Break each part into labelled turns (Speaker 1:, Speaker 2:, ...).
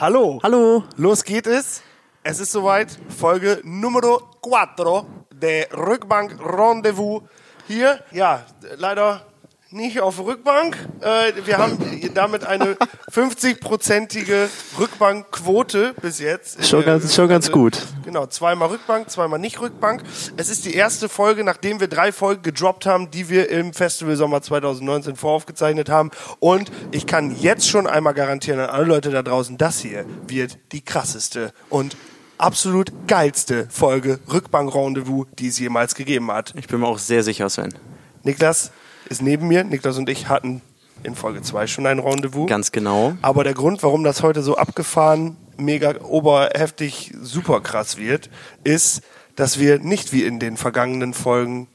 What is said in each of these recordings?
Speaker 1: Hallo.
Speaker 2: Hallo.
Speaker 1: Los geht es. Es ist soweit. Folge Numero 4 der Rückbank Rendezvous. Hier, ja, leider nicht auf Rückbank. Äh, wir haben damit eine 50-prozentige Rückbankquote bis jetzt.
Speaker 2: Schon ganz, schon ganz gut.
Speaker 1: Genau, zweimal Rückbank, zweimal nicht Rückbank. Es ist die erste Folge, nachdem wir drei Folgen gedroppt haben, die wir im Festival Sommer 2019 voraufgezeichnet haben. Und ich kann jetzt schon einmal garantieren an alle Leute da draußen, das hier wird die krasseste und absolut geilste Folge Rückbank Rendezvous, die es jemals gegeben hat.
Speaker 2: Ich bin mir auch sehr sicher, Sven.
Speaker 1: Niklas ist neben mir. Niklas und ich hatten in Folge 2 schon ein Rendezvous.
Speaker 2: Ganz genau.
Speaker 1: Aber der Grund, warum das heute so abgefahren, mega oberheftig, super krass wird, ist, dass wir nicht wie in den vergangenen Folgen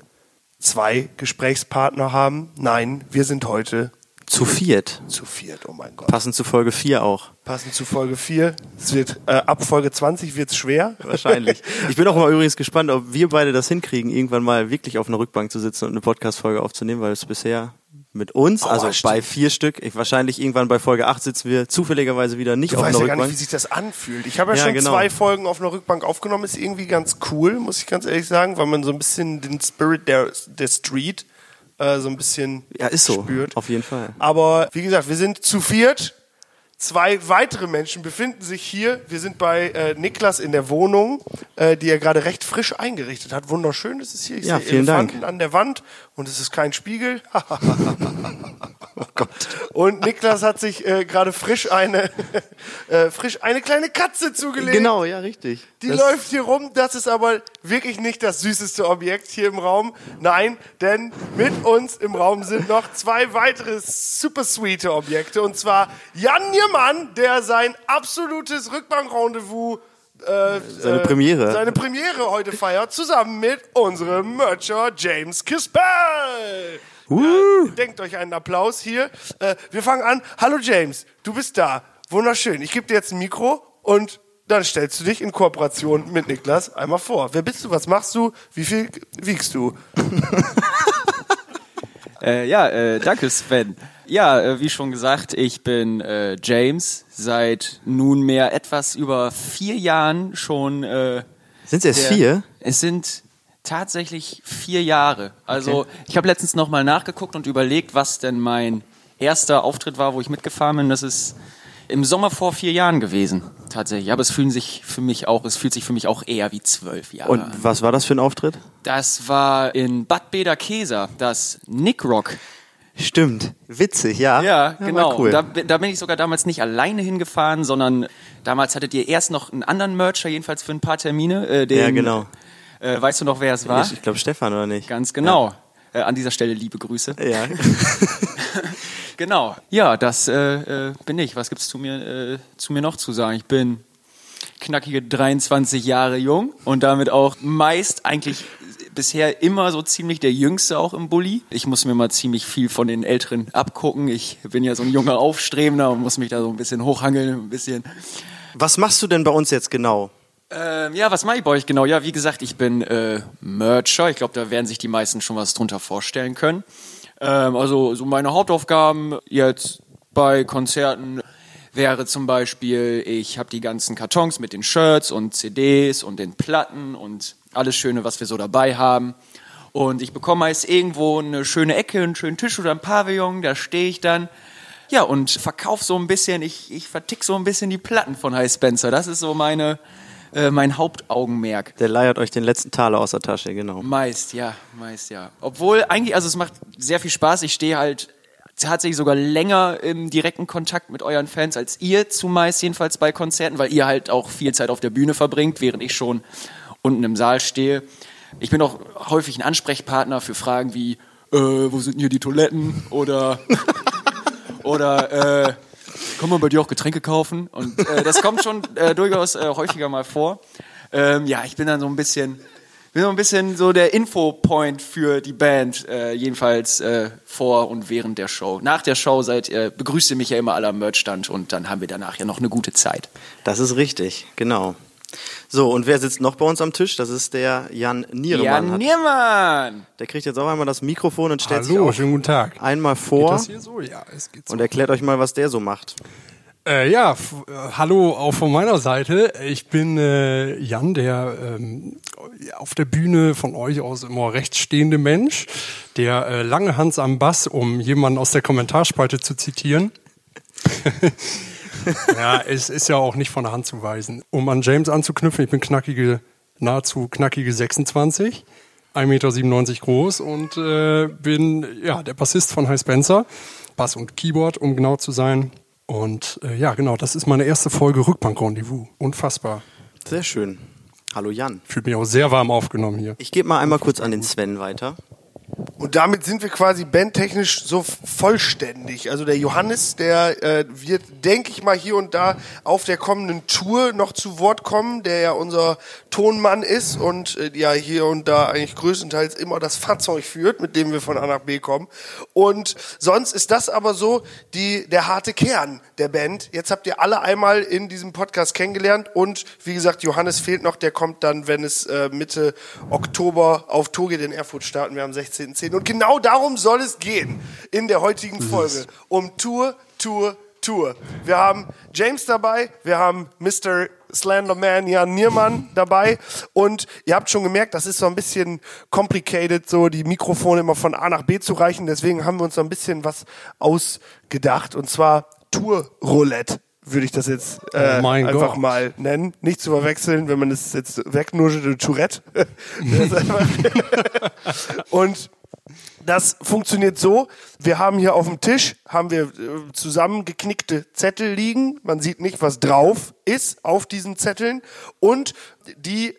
Speaker 1: zwei Gesprächspartner haben. Nein, wir sind heute
Speaker 2: Zu viert.
Speaker 1: zu viert. Oh mein Gott.
Speaker 2: Passend zu Folge 4 auch.
Speaker 1: Passend zu Folge 4. Es wird, äh, ab Folge 20 wird's schwer.
Speaker 2: Wahrscheinlich. Ich bin auch mal übrigens gespannt, ob wir beide das hinkriegen, irgendwann mal wirklich auf einer Rückbank zu sitzen und eine Podcast-Folge aufzunehmen, weil es bisher mit uns,
Speaker 1: Oh,
Speaker 2: also
Speaker 1: stimmt.
Speaker 2: bei vier Stück, ich, wahrscheinlich irgendwann bei Folge 8 sitzen wir zufälligerweise wieder nicht
Speaker 1: Du
Speaker 2: auf einer
Speaker 1: ja gar nicht,
Speaker 2: Rückbank.
Speaker 1: wie sich das anfühlt. Ich habe ja,
Speaker 2: Ja,
Speaker 1: schon
Speaker 2: genau.
Speaker 1: zwei Folgen auf einer Rückbank aufgenommen. Ist irgendwie ganz cool, muss ich ganz ehrlich sagen, weil man so ein bisschen den Spirit der, der Street äh, so ein bisschen
Speaker 2: ja, ist so.
Speaker 1: spürt.
Speaker 2: Auf jeden Fall.
Speaker 1: Aber wie gesagt, wir sind zu viert. Zwei weitere Menschen befinden sich hier. Wir sind bei äh, Niklas in der Wohnung, äh, die er gerade recht frisch eingerichtet hat. Wunderschön ist es hier. Ich
Speaker 2: Ja,
Speaker 1: sehe
Speaker 2: vielen Dank.
Speaker 1: Elefanten an der Wand und es ist kein Spiegel.
Speaker 2: Oh Gott.
Speaker 1: Und Niklas hat sich äh, gerade frisch eine äh, frisch eine kleine Katze zugelegt.
Speaker 2: Genau, ja, richtig.
Speaker 1: Die
Speaker 2: Das-
Speaker 1: läuft hier rum. Das ist aber wirklich nicht das süßeste Objekt hier im Raum. Nein, denn mit uns im Raum sind noch zwei weitere super sweete Objekte. Und zwar Jan Niermann, der sein absolutes Rückbank-Rendezvous äh,
Speaker 2: Seine Premiere.
Speaker 1: seine Premiere heute feiert, zusammen mit unserem Mercher James Kispel.
Speaker 2: Uh.
Speaker 1: Denkt euch einen Applaus hier. Äh, wir fangen an. Hallo James, du bist da. Wunderschön. Ich gebe dir jetzt ein Mikro und dann stellst du dich in Kooperation mit Niklas einmal vor. Wer bist du? Was machst du? Wie viel wiegst du?
Speaker 3: Äh, ja, äh, danke Sven. Ja, äh, wie schon gesagt, ich bin äh, James, seit nunmehr etwas über vier Jahren schon. Äh,
Speaker 2: Sind es erst vier?
Speaker 3: Es sind tatsächlich vier Jahre. Also ich habe letztens nochmal nachgeguckt und überlegt, was denn mein erster Auftritt war, wo ich mitgefahren bin. Das ist im Sommer vor vier Jahren gewesen, tatsächlich. Aber es fühlen sich für mich auch, es fühlt sich für mich auch eher wie zwölf Jahre
Speaker 2: Und
Speaker 3: an.
Speaker 2: was war das für ein Auftritt?
Speaker 3: Das war in Bad Bederkesa, das Nick Rock.
Speaker 2: Stimmt. Witzig, ja.
Speaker 3: Ja,
Speaker 2: war
Speaker 3: genau.
Speaker 2: cool.
Speaker 3: Da, da bin ich sogar damals nicht alleine hingefahren, sondern damals hattet ihr erst noch einen anderen Mercher, jedenfalls für ein paar Termine. Äh, den,
Speaker 2: Ja, genau.
Speaker 3: Äh, weißt du noch, wer es war?
Speaker 2: ich ich glaube Stefan, oder nicht?
Speaker 3: Ganz genau. Äh, an dieser Stelle liebe Grüße.
Speaker 2: Ja.
Speaker 3: Genau. Ja, das äh, äh, bin ich. Was gibt's zu mir, äh, zu mir noch zu sagen? Ich bin knackige 23 Jahre jung und damit auch meist eigentlich bisher immer so ziemlich der Jüngste auch im Bulli. Ich muss mir mal ziemlich viel von den Älteren abgucken. Ich bin ja so ein junger Aufstrebender und muss mich da so ein bisschen hochhangeln, ein bisschen.
Speaker 2: Was machst du denn bei uns jetzt genau?
Speaker 3: Ähm, ja, was mache ich bei euch genau? Ja, wie gesagt, ich bin äh, Mercher. Ich glaube, da werden sich die meisten schon was drunter vorstellen können. Ähm, also so meine Hauptaufgaben jetzt bei Konzerten wäre zum Beispiel, ich habe die ganzen Kartons mit den Shirts und CDs und den Platten und alles Schöne, was wir so dabei haben. Und ich bekomme meist irgendwo eine schöne Ecke, einen schönen Tisch oder ein Pavillon, da stehe ich dann. Ja, und verkauf so ein bisschen, ich, ich vertick so ein bisschen die Platten von High Spencer. Das ist so meine, äh, mein Hauptaugenmerk.
Speaker 2: Der leiert euch den letzten Taler aus der Tasche, genau.
Speaker 3: Meist, ja, meist, ja. Obwohl eigentlich, also es macht sehr viel Spaß. Ich stehe halt tatsächlich sogar länger im direkten Kontakt mit euren Fans als ihr zumeist, jedenfalls bei Konzerten, weil ihr halt auch viel Zeit auf der Bühne verbringt, während ich schon unten im Saal stehe. Ich bin auch häufig ein Ansprechpartner für Fragen wie, äh, wo sind hier die Toiletten? Oder, oder, äh, kann man bei dir auch Getränke kaufen? Und äh, das kommt schon äh, durchaus äh, häufiger mal vor. Ähm, ja, ich bin dann so ein bisschen, bin so ein bisschen so der Infopoint für die Band, äh, jedenfalls äh, vor und während der Show. Nach der Show seid, äh, begrüßt ihr mich ja immer alle am Merchstand und dann haben wir danach ja noch eine gute Zeit.
Speaker 2: Das ist richtig, genau. So, und wer sitzt noch bei uns am Tisch? Das ist der Jan Nieremann.
Speaker 3: Jan Niermann!
Speaker 2: der kriegt jetzt auch einmal das Mikrofon und stellt sich
Speaker 4: Hallo,
Speaker 2: auch
Speaker 4: schönen guten Tag.
Speaker 2: einmal
Speaker 4: Geht
Speaker 2: vor
Speaker 4: das hier so? Ja, es geht so.
Speaker 2: und erklärt euch mal, was der so macht.
Speaker 4: Äh, ja, äh, hallo auch von meiner Seite. Ich bin äh, Jan, der ähm, auf der Bühne von euch aus immer rechts stehende Mensch, der äh, lange Hans am Bass, um jemanden aus der Kommentarspalte zu zitieren. ja, es ist ja auch nicht von der Hand zu weisen. Um an James anzuknüpfen, ich bin knackige, nahezu knackige 26, 1,97 Meter groß und äh, bin ja der Bassist von High Spencer. Bass und Keyboard, um genau zu sein. Und äh, ja, genau, das ist meine erste Folge Rückbank Rendezvous. Unfassbar.
Speaker 2: Sehr schön. Hallo Jan.
Speaker 4: Fühlt mich auch sehr warm aufgenommen hier.
Speaker 2: Ich gebe mal einmal kurz an den Sven weiter.
Speaker 1: Und damit sind wir quasi bandtechnisch so vollständig. Also der Johannes, der äh, wird, denke ich mal, hier und da auf der kommenden Tour noch zu Wort kommen, der ja unser Tonmann ist und äh, ja hier und da eigentlich größtenteils immer das Fahrzeug führt, mit dem wir von A nach B kommen. Und sonst ist das aber so die, der harte Kern der Band. Jetzt habt ihr alle einmal in diesem Podcast kennengelernt und wie gesagt, Johannes fehlt noch, der kommt dann, wenn es äh, Mitte Oktober auf Tour geht in Erfurt starten. Wir am 16.10. Und genau darum soll es gehen in der heutigen Folge. Um Tour, Tour, Tour. Wir haben James dabei, wir haben Mr. Slenderman Jan Niermann dabei und ihr habt schon gemerkt, das ist so ein bisschen complicated, so die Mikrofone immer von A nach B zu reichen. Deswegen haben wir uns so ein bisschen was ausgedacht und zwar Tour Roulette würde ich das jetzt äh,
Speaker 4: Oh
Speaker 1: einfach
Speaker 4: Gott.
Speaker 1: mal nennen. Nicht zu verwechseln, wenn man es jetzt wegnuschelt, Tourette. Und das funktioniert so. Wir haben hier auf dem Tisch haben wir äh, zusammengeknickte Zettel liegen. Man sieht nicht, was drauf ist auf diesen Zetteln. Und die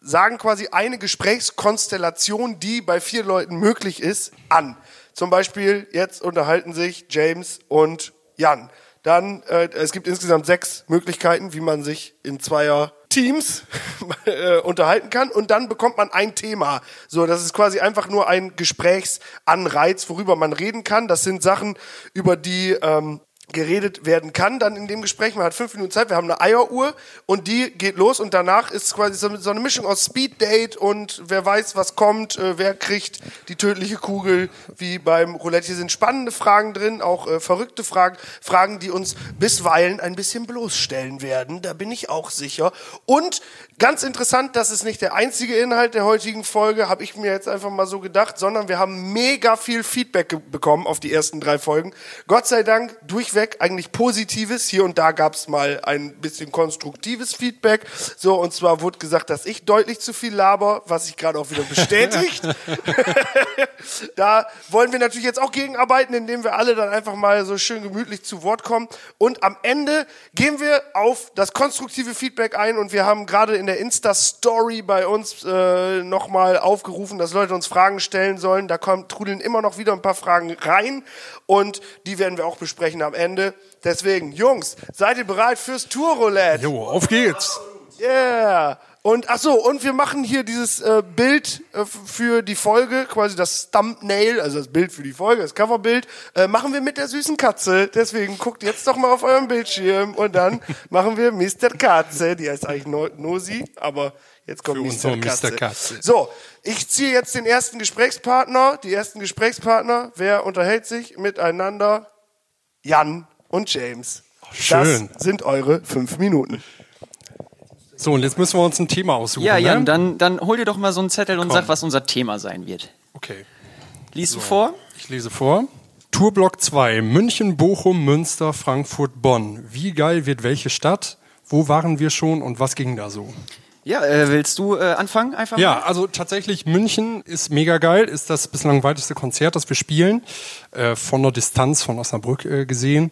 Speaker 1: sagen quasi eine Gesprächskonstellation, die bei vier Leuten möglich ist, an. Zum Beispiel jetzt unterhalten sich James und Jan. Dann, äh, es gibt insgesamt sechs Möglichkeiten, wie man sich in zweier Teams äh, unterhalten kann und dann bekommt man ein Thema. So, das ist quasi einfach nur ein Gesprächsanreiz, worüber man reden kann. Das sind Sachen, über die ähm, geredet werden kann dann in dem Gespräch. Man hat fünf Minuten Zeit, wir haben eine Eieruhr und die geht los und danach ist quasi so eine Mischung aus Speed Date und wer weiß, was kommt, äh, wer kriegt die tödliche Kugel, wie beim Roulette. Hier sind spannende Fragen drin, auch äh, verrückte Fragen, Fragen, die uns bisweilen ein bisschen bloßstellen werden, da bin ich auch sicher. Und ganz interessant, das ist nicht der einzige Inhalt der heutigen Folge, habe ich mir jetzt einfach mal so gedacht, sondern wir haben mega viel Feedback bekommen auf die ersten drei Folgen. Gott sei Dank durchweg eigentlich positives. Hier und da gab es mal ein bisschen konstruktives Feedback. So, und zwar wurde gesagt, dass ich deutlich zu viel laber, was sich gerade auch wieder bestätigt. da wollen wir natürlich jetzt auch gegenarbeiten, indem wir alle dann einfach mal so schön gemütlich zu Wort kommen. Und am Ende gehen wir auf das konstruktive Feedback ein und wir haben gerade in der Insta-Story bei uns äh, nochmal aufgerufen, dass Leute uns Fragen stellen sollen. Da kommen, trudeln immer noch wieder ein paar Fragen rein und die werden wir auch besprechen am Ende. Deswegen, Jungs, seid ihr bereit fürs Tour-Roulette?
Speaker 4: Jo, auf geht's.
Speaker 1: Yeah. Und ach so, und wir machen hier dieses äh, Bild äh, für die Folge, quasi das Thumbnail, also das Bild für die Folge, das Coverbild, äh, machen wir mit der süßen Katze. Deswegen guckt jetzt doch mal auf euren Bildschirm und dann machen wir Mr. Katze. Die heißt eigentlich no Nosi, aber jetzt kommt
Speaker 4: Für
Speaker 1: Mr.
Speaker 4: nur Mr.
Speaker 1: Katze.
Speaker 4: Katze.
Speaker 1: So, ich ziehe jetzt den ersten Gesprächspartner, die ersten Gesprächspartner. Wer unterhält sich miteinander? Jan und James.
Speaker 4: schön.
Speaker 1: Das sind eure fünf Minuten.
Speaker 4: So, und jetzt müssen wir uns ein Thema aussuchen.
Speaker 3: Ja, Jan,
Speaker 4: ne?
Speaker 3: dann, dann hol dir doch mal so einen Zettel und
Speaker 4: Komm.
Speaker 3: sag, was unser Thema sein wird.
Speaker 4: Okay,
Speaker 3: Liest du vor?
Speaker 4: ich lese vor. Tourblock 2, München, Bochum, Münster, Frankfurt, Bonn. Wie geil wird welche Stadt? Wo waren wir schon und was ging da so?
Speaker 3: Ja, äh, willst du äh, anfangen einfach
Speaker 4: Ja,
Speaker 3: mal?
Speaker 4: also tatsächlich München ist mega geil, ist das bislang weiteste Konzert, das wir spielen, äh, von der Distanz von Osnabrück äh, gesehen.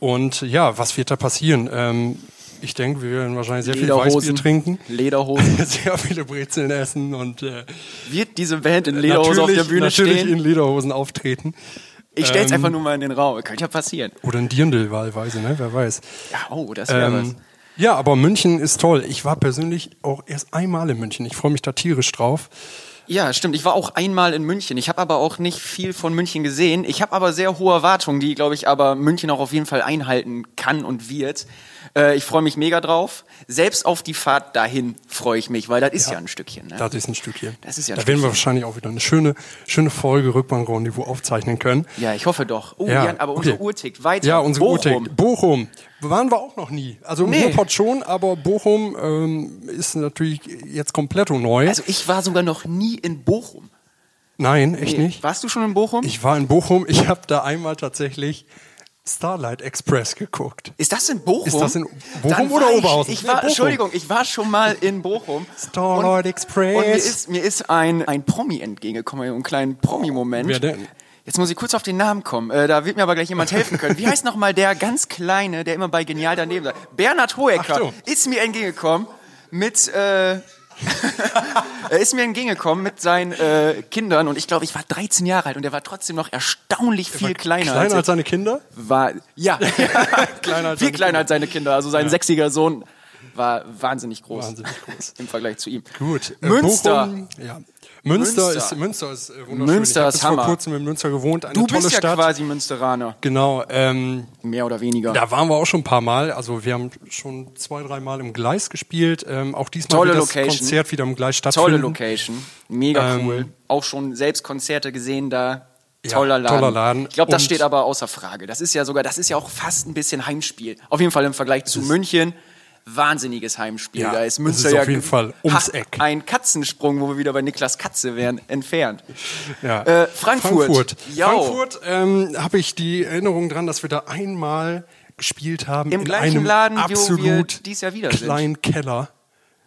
Speaker 4: Und ja, was wird da passieren? Ähm, ich denke, wir werden wahrscheinlich sehr viel Weißbier trinken,
Speaker 3: Lederhosen.
Speaker 4: sehr viele Brezeln essen und äh,
Speaker 3: Wird diese Band in Lederhosen auf
Speaker 4: natürlich,
Speaker 3: der Bühne
Speaker 4: natürlich
Speaker 3: stehen?
Speaker 4: in Lederhosen auftreten.
Speaker 3: Ich stell's
Speaker 4: ähm,
Speaker 3: einfach nur mal in den Raum. Könnte ja passieren.
Speaker 4: Oder in Dirndl wahlweise, ne? wer weiß.
Speaker 3: Ja, oh, das wäre
Speaker 4: Ähm, ja, aber München ist toll. Ich war persönlich auch erst einmal in München. Ich freue mich da tierisch drauf.
Speaker 3: Ja, stimmt. Ich war auch einmal in München. Ich habe aber auch nicht viel von München gesehen. Ich habe aber sehr hohe Erwartungen, die, glaube ich, aber München auch auf jeden Fall einhalten kann und wird. Äh, ich freue mich mega drauf. Selbst auf die Fahrt dahin freue ich mich, weil das ist ja, ein Stückchen. Ne?
Speaker 4: Das ist ein Stückchen.
Speaker 3: Das ist ja ein
Speaker 4: da werden wir wahrscheinlich auch wieder eine schöne, schöne Folge Rückbank-Rendezvous aufzeichnen können.
Speaker 3: Ja, ich hoffe doch. Oh,
Speaker 4: Ja,
Speaker 3: Jan, aber
Speaker 4: okay.
Speaker 3: unsere Uhr tickt weiter.
Speaker 4: Ja, unsere
Speaker 3: Bochum.
Speaker 4: Bochum. Bochum. Waren wir auch noch nie. Also
Speaker 3: Nee.
Speaker 4: Ruhrpott schon, aber Bochum ähm, ist natürlich jetzt komplett neu.
Speaker 3: Also ich war sogar noch nie in Bochum.
Speaker 4: Nein, echt
Speaker 3: Nee.
Speaker 4: nicht.
Speaker 3: Warst du schon in Bochum?
Speaker 4: Ich war in Bochum. Ich habe da einmal tatsächlich Starlight Express geguckt.
Speaker 3: ist das in Bochum?
Speaker 4: Ist das in Bochum oder
Speaker 3: war
Speaker 4: Oberhausen?
Speaker 3: Ich, ich
Speaker 4: Nee,
Speaker 3: war. Entschuldigung, ich war schon mal in Bochum.
Speaker 4: Starlight
Speaker 3: und,
Speaker 4: Express.
Speaker 3: Und mir ist, mir ist ein, ein Promi entgegengekommen, einen kleinen Promi-Moment.
Speaker 4: Wer denn?
Speaker 3: Jetzt muss ich kurz auf den Namen kommen. Äh, da wird mir aber gleich jemand helfen können. Wie heißt nochmal der ganz Kleine, der immer bei Genial daneben sagt? Bernhard Hoeker
Speaker 4: Ach so.
Speaker 3: ist mir entgegengekommen mit... Äh, er ist mir entgegengekommen mit seinen äh, Kindern und ich glaube, ich war 13 Jahre alt und er war trotzdem noch erstaunlich viel kleiner,
Speaker 4: Kleiner als
Speaker 3: ich
Speaker 4: seine Kinder?
Speaker 3: war. Ja,
Speaker 4: Kleiner als
Speaker 3: viel kleiner als seine Kinder. Also sein sechsjähriger Sohn war wahnsinnig groß.
Speaker 4: Wahnsinnig groß.
Speaker 3: Im Vergleich zu ihm.
Speaker 4: Gut. Äh,
Speaker 3: Münster.
Speaker 4: Bochum, ja. Münster,
Speaker 3: Münster.
Speaker 4: ist Münster ist äh, wunderschön.
Speaker 3: Münster
Speaker 4: ich
Speaker 3: ist Hammer.
Speaker 4: vor kurzem in Münster gewohnt. Eine
Speaker 3: Du
Speaker 4: tolle
Speaker 3: bist ja
Speaker 4: Stadt.
Speaker 3: quasi Münsteraner.
Speaker 4: Genau. Ähm,
Speaker 3: Mehr oder weniger.
Speaker 4: da waren wir auch schon ein paar Mal. Also wir haben schon zwei, drei Mal im Gleis gespielt. Ähm, auch diesmal
Speaker 3: Tolle
Speaker 4: wird das
Speaker 3: Location.
Speaker 4: Konzert wieder im Gleis
Speaker 3: Tolle
Speaker 4: stattfinden.
Speaker 3: Location. Mega
Speaker 4: Ähm,
Speaker 3: cool. Auch schon selbst Konzerte gesehen da.
Speaker 4: Ja,
Speaker 3: Toller Laden.
Speaker 4: toller Laden.
Speaker 3: Ich glaube, das
Speaker 4: Und-
Speaker 3: steht aber außer Frage. Das ist ja sogar, das ist ja auch fast ein bisschen Heimspiel. Auf jeden Fall im Vergleich zu München. Wahnsinniges Heimspiel.
Speaker 4: Ja,
Speaker 3: da ist Münster
Speaker 4: ist
Speaker 3: ja
Speaker 4: auf jeden Fall ums Eck.
Speaker 3: Ein Katzensprung, wo wir wieder bei Niklas Katze wären, entfernt.
Speaker 4: Ja.
Speaker 3: Äh, Frankfurt.
Speaker 4: Frankfurt. Frankfurt ähm, habe ich die Erinnerung dran, dass wir da einmal gespielt haben.
Speaker 3: Im
Speaker 4: in
Speaker 3: gleichen
Speaker 4: einem
Speaker 3: Laden, wo
Speaker 4: absolut
Speaker 3: wir dies Jahr wieder sind.
Speaker 4: kleinen Keller.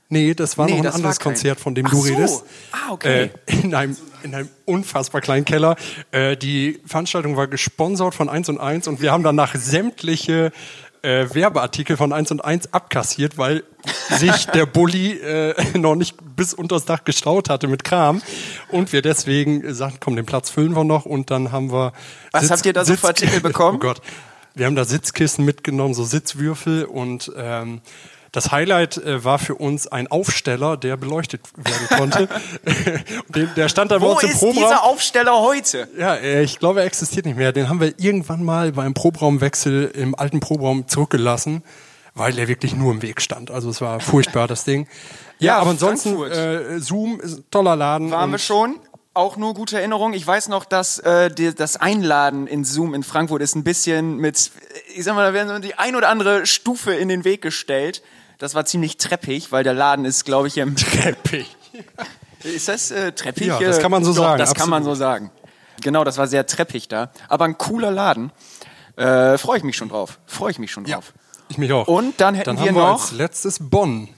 Speaker 4: Nee, das war
Speaker 3: Nee,
Speaker 4: noch ein anderes Konzert, von dem
Speaker 3: Ach
Speaker 4: du
Speaker 3: so.
Speaker 4: redest.
Speaker 3: Ah, okay.
Speaker 4: Äh, in, einem, in einem unfassbar kleinen Keller. Äh, die Veranstaltung war gesponsert von 1 und 1 und wir haben danach sämtliche äh, Werbeartikel von 1 und 1 abkassiert, weil sich der Bulli äh, noch nicht bis unters Dach gestaut hatte mit Kram und wir deswegen sagten, komm, den Platz füllen wir noch und dann haben wir
Speaker 3: Was habt ihr da so für Artikel bekommen?
Speaker 4: Oh Gott. Wir haben da Sitzkissen mitgenommen, so Sitzwürfel und ähm, das Highlight äh, war für uns ein Aufsteller, der beleuchtet werden konnte. Den, der stand da bei
Speaker 3: Wo
Speaker 4: uns im
Speaker 3: ist
Speaker 4: Proberaum.
Speaker 3: dieser Aufsteller heute?
Speaker 4: Ja, äh, ich glaube, er existiert nicht mehr. Den haben wir irgendwann mal beim Proberaumwechsel im alten Proberaum zurückgelassen, weil er wirklich nur im Weg stand. Also es war furchtbar, das Ding. Ja,
Speaker 3: Ja,
Speaker 4: aber ansonsten, äh, Zoom ist toller Laden.
Speaker 3: Waren wir schon. Auch nur gute Erinnerung. Ich weiß noch, dass äh, die, das Einladen in Zoom in Frankfurt ist ein bisschen mit, ich sag mal, da werden so die ein oder andere Stufe in den Weg gestellt. Das war ziemlich treppig, weil der Laden ist, glaube ich, im
Speaker 4: Treppig.
Speaker 3: Ist das äh, treppig?
Speaker 4: Ja, das kann man so
Speaker 3: Doch,
Speaker 4: sagen,
Speaker 3: Das kann man so
Speaker 4: absolut.
Speaker 3: sagen. Genau, das war sehr treppig da. Aber ein cooler Laden. Äh, Freue ich mich schon drauf. Freue ich mich schon
Speaker 4: Ja,
Speaker 3: drauf.
Speaker 4: ich mich auch.
Speaker 3: Und dann hätten
Speaker 4: dann
Speaker 3: wir
Speaker 4: haben wir
Speaker 3: noch-
Speaker 4: als letztes Bonn.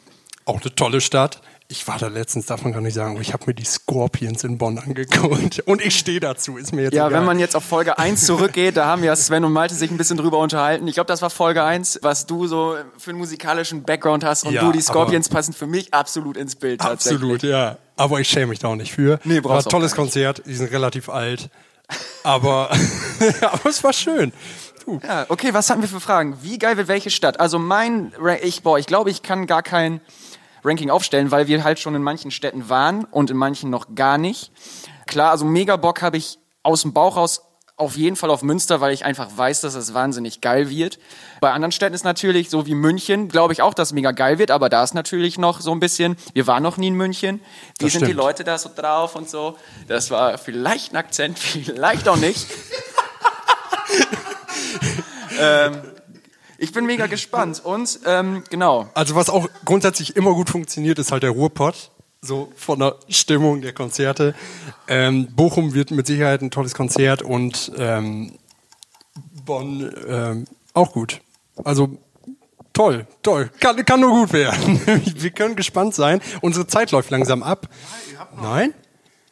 Speaker 4: Auch eine tolle Stadt. Ich war da letztens, darf man gar nicht sagen, aber ich habe mir die Scorpions in Bonn angeguckt. Und ich stehe dazu, ist mir jetzt
Speaker 3: Ja,
Speaker 4: egal.
Speaker 3: wenn man jetzt auf Folge 1 zurückgeht, da haben ja Sven und Malte sich ein bisschen drüber unterhalten. Ich glaube, das war Folge 1, was du so für einen musikalischen Background hast und
Speaker 4: Ja,
Speaker 3: du, die Scorpions passen für mich absolut ins Bild
Speaker 4: Absolut, ja. Aber ich schäme mich da auch nicht für.
Speaker 3: Nee,
Speaker 4: war
Speaker 3: brauchst
Speaker 4: ein
Speaker 3: auch
Speaker 4: tolles. Konzert, die sind relativ alt. Aber, aber es war schön.
Speaker 3: Ja, okay, was haben wir für Fragen? Wie geil wird welche Stadt? Also mein, ich, boah, ich glaube, ich kann gar kein Ranking aufstellen, weil wir halt schon in manchen Städten waren und in manchen noch gar nicht. Klar, also mega Bock habe ich aus dem Bauch raus auf jeden Fall auf Münster, weil ich einfach weiß, dass es wahnsinnig geil wird. Bei anderen Städten ist natürlich, so wie München, glaube ich auch, dass es mega geil wird, aber da ist natürlich noch so ein bisschen, wir waren noch nie in München, wie
Speaker 4: Das
Speaker 3: sind die. Leute da so drauf und so. Das war vielleicht ein Akzent, vielleicht auch nicht. ähm, ich bin mega gespannt und ähm, genau,
Speaker 4: Also was auch grundsätzlich immer gut funktioniert, ist halt der Ruhrpott. So von der Stimmung der Konzerte. Ähm, Bochum wird mit Sicherheit ein tolles Konzert und ähm, Bonn ähm, auch gut. Also toll, toll. Kann, kann nur gut werden. Wir können gespannt sein. Unsere Zeit läuft langsam ab. Nein?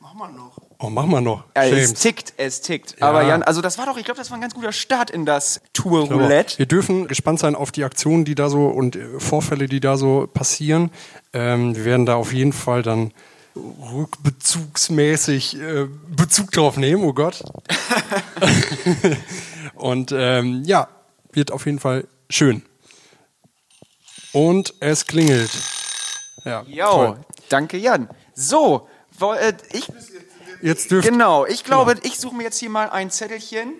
Speaker 1: Mach mal noch.
Speaker 4: Oh, machen wir noch.
Speaker 3: ja, es tickt, es tickt. Aber Jan, also das war doch, ich glaube, das war ein ganz guter Start in das Tour-Roulette.
Speaker 4: Wir dürfen gespannt sein auf die Aktionen, die da so und äh, Vorfälle, die da so passieren. Ähm, wir werden da auf jeden Fall dann rückbezugsmäßig äh, Bezug drauf nehmen, oh Gott. und ähm, ja, wird auf jeden Fall schön. Und es klingelt. Ja,
Speaker 3: Jo,
Speaker 4: toll.
Speaker 3: danke Jan. So, äh, ich
Speaker 4: Jetzt dürft
Speaker 3: Genau, ich glaube, ich suche mir jetzt hier mal ein Zettelchen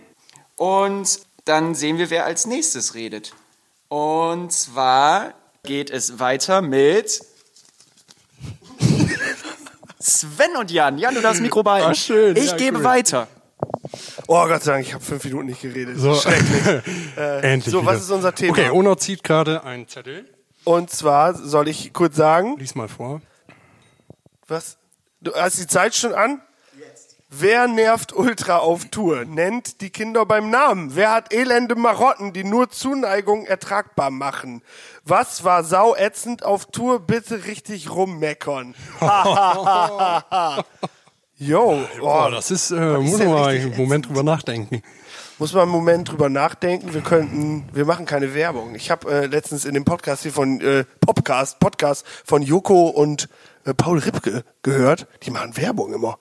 Speaker 3: und dann sehen wir, wer als nächstes redet. Und zwar geht es weiter mit Sven und Jan. Jan, du darfst Mikro behalten.
Speaker 4: Ah, schön.
Speaker 3: Ich
Speaker 4: Ja,
Speaker 3: gebe
Speaker 4: cool.
Speaker 3: weiter.
Speaker 1: Oh Gott sei Dank, ich habe fünf Minuten nicht geredet.
Speaker 4: So.
Speaker 1: Schrecklich.
Speaker 4: Endlich.
Speaker 1: so, was
Speaker 4: wieder.
Speaker 1: ist unser Thema?
Speaker 4: Okay, Ono zieht gerade einen Zettel.
Speaker 1: Und zwar soll ich kurz sagen,
Speaker 4: Lies mal vor.
Speaker 1: was? Du hast die Zeit schon an? Wer nervt Ultra auf Tour? Nennt die Kinder beim Namen. Wer hat elende Marotten, die nur Zuneigung ertragbar machen? Was war sauätzend auf Tour? Bitte richtig rummeckern. Jo,
Speaker 4: Oh, das ist, äh, muss man mal einen Moment drüber nachdenken.
Speaker 1: muss man einen Moment drüber nachdenken. Wir könnten, wir machen keine Werbung. Ich habe äh, letztens in dem Podcast hier von äh, Popcast, Podcast von Joko und äh, Paul Ripke gehört. Die machen Werbung immer.